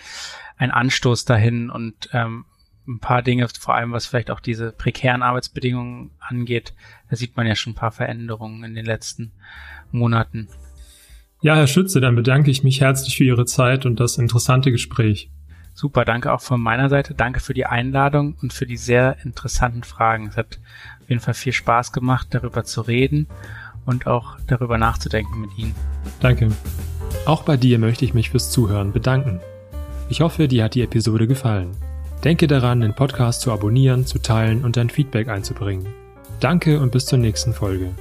ein Anstoß dahin und ähm, ein paar Dinge, vor allem was vielleicht auch diese prekären Arbeitsbedingungen angeht, da sieht man ja schon ein paar Veränderungen in den letzten Monaten. Ja, Herr Schütze, dann bedanke ich mich herzlich für Ihre Zeit und das interessante Gespräch. Super, danke auch von meiner Seite. Danke für die Einladung und für die sehr interessanten Fragen. Es hat auf jeden Fall viel Spaß gemacht, darüber zu reden und auch darüber nachzudenken mit Ihnen. Danke. Auch bei dir möchte ich mich fürs Zuhören bedanken. Ich hoffe, dir hat die Episode gefallen. Denke daran, den Podcast zu abonnieren, zu teilen und dein Feedback einzubringen. Danke und bis zur nächsten Folge.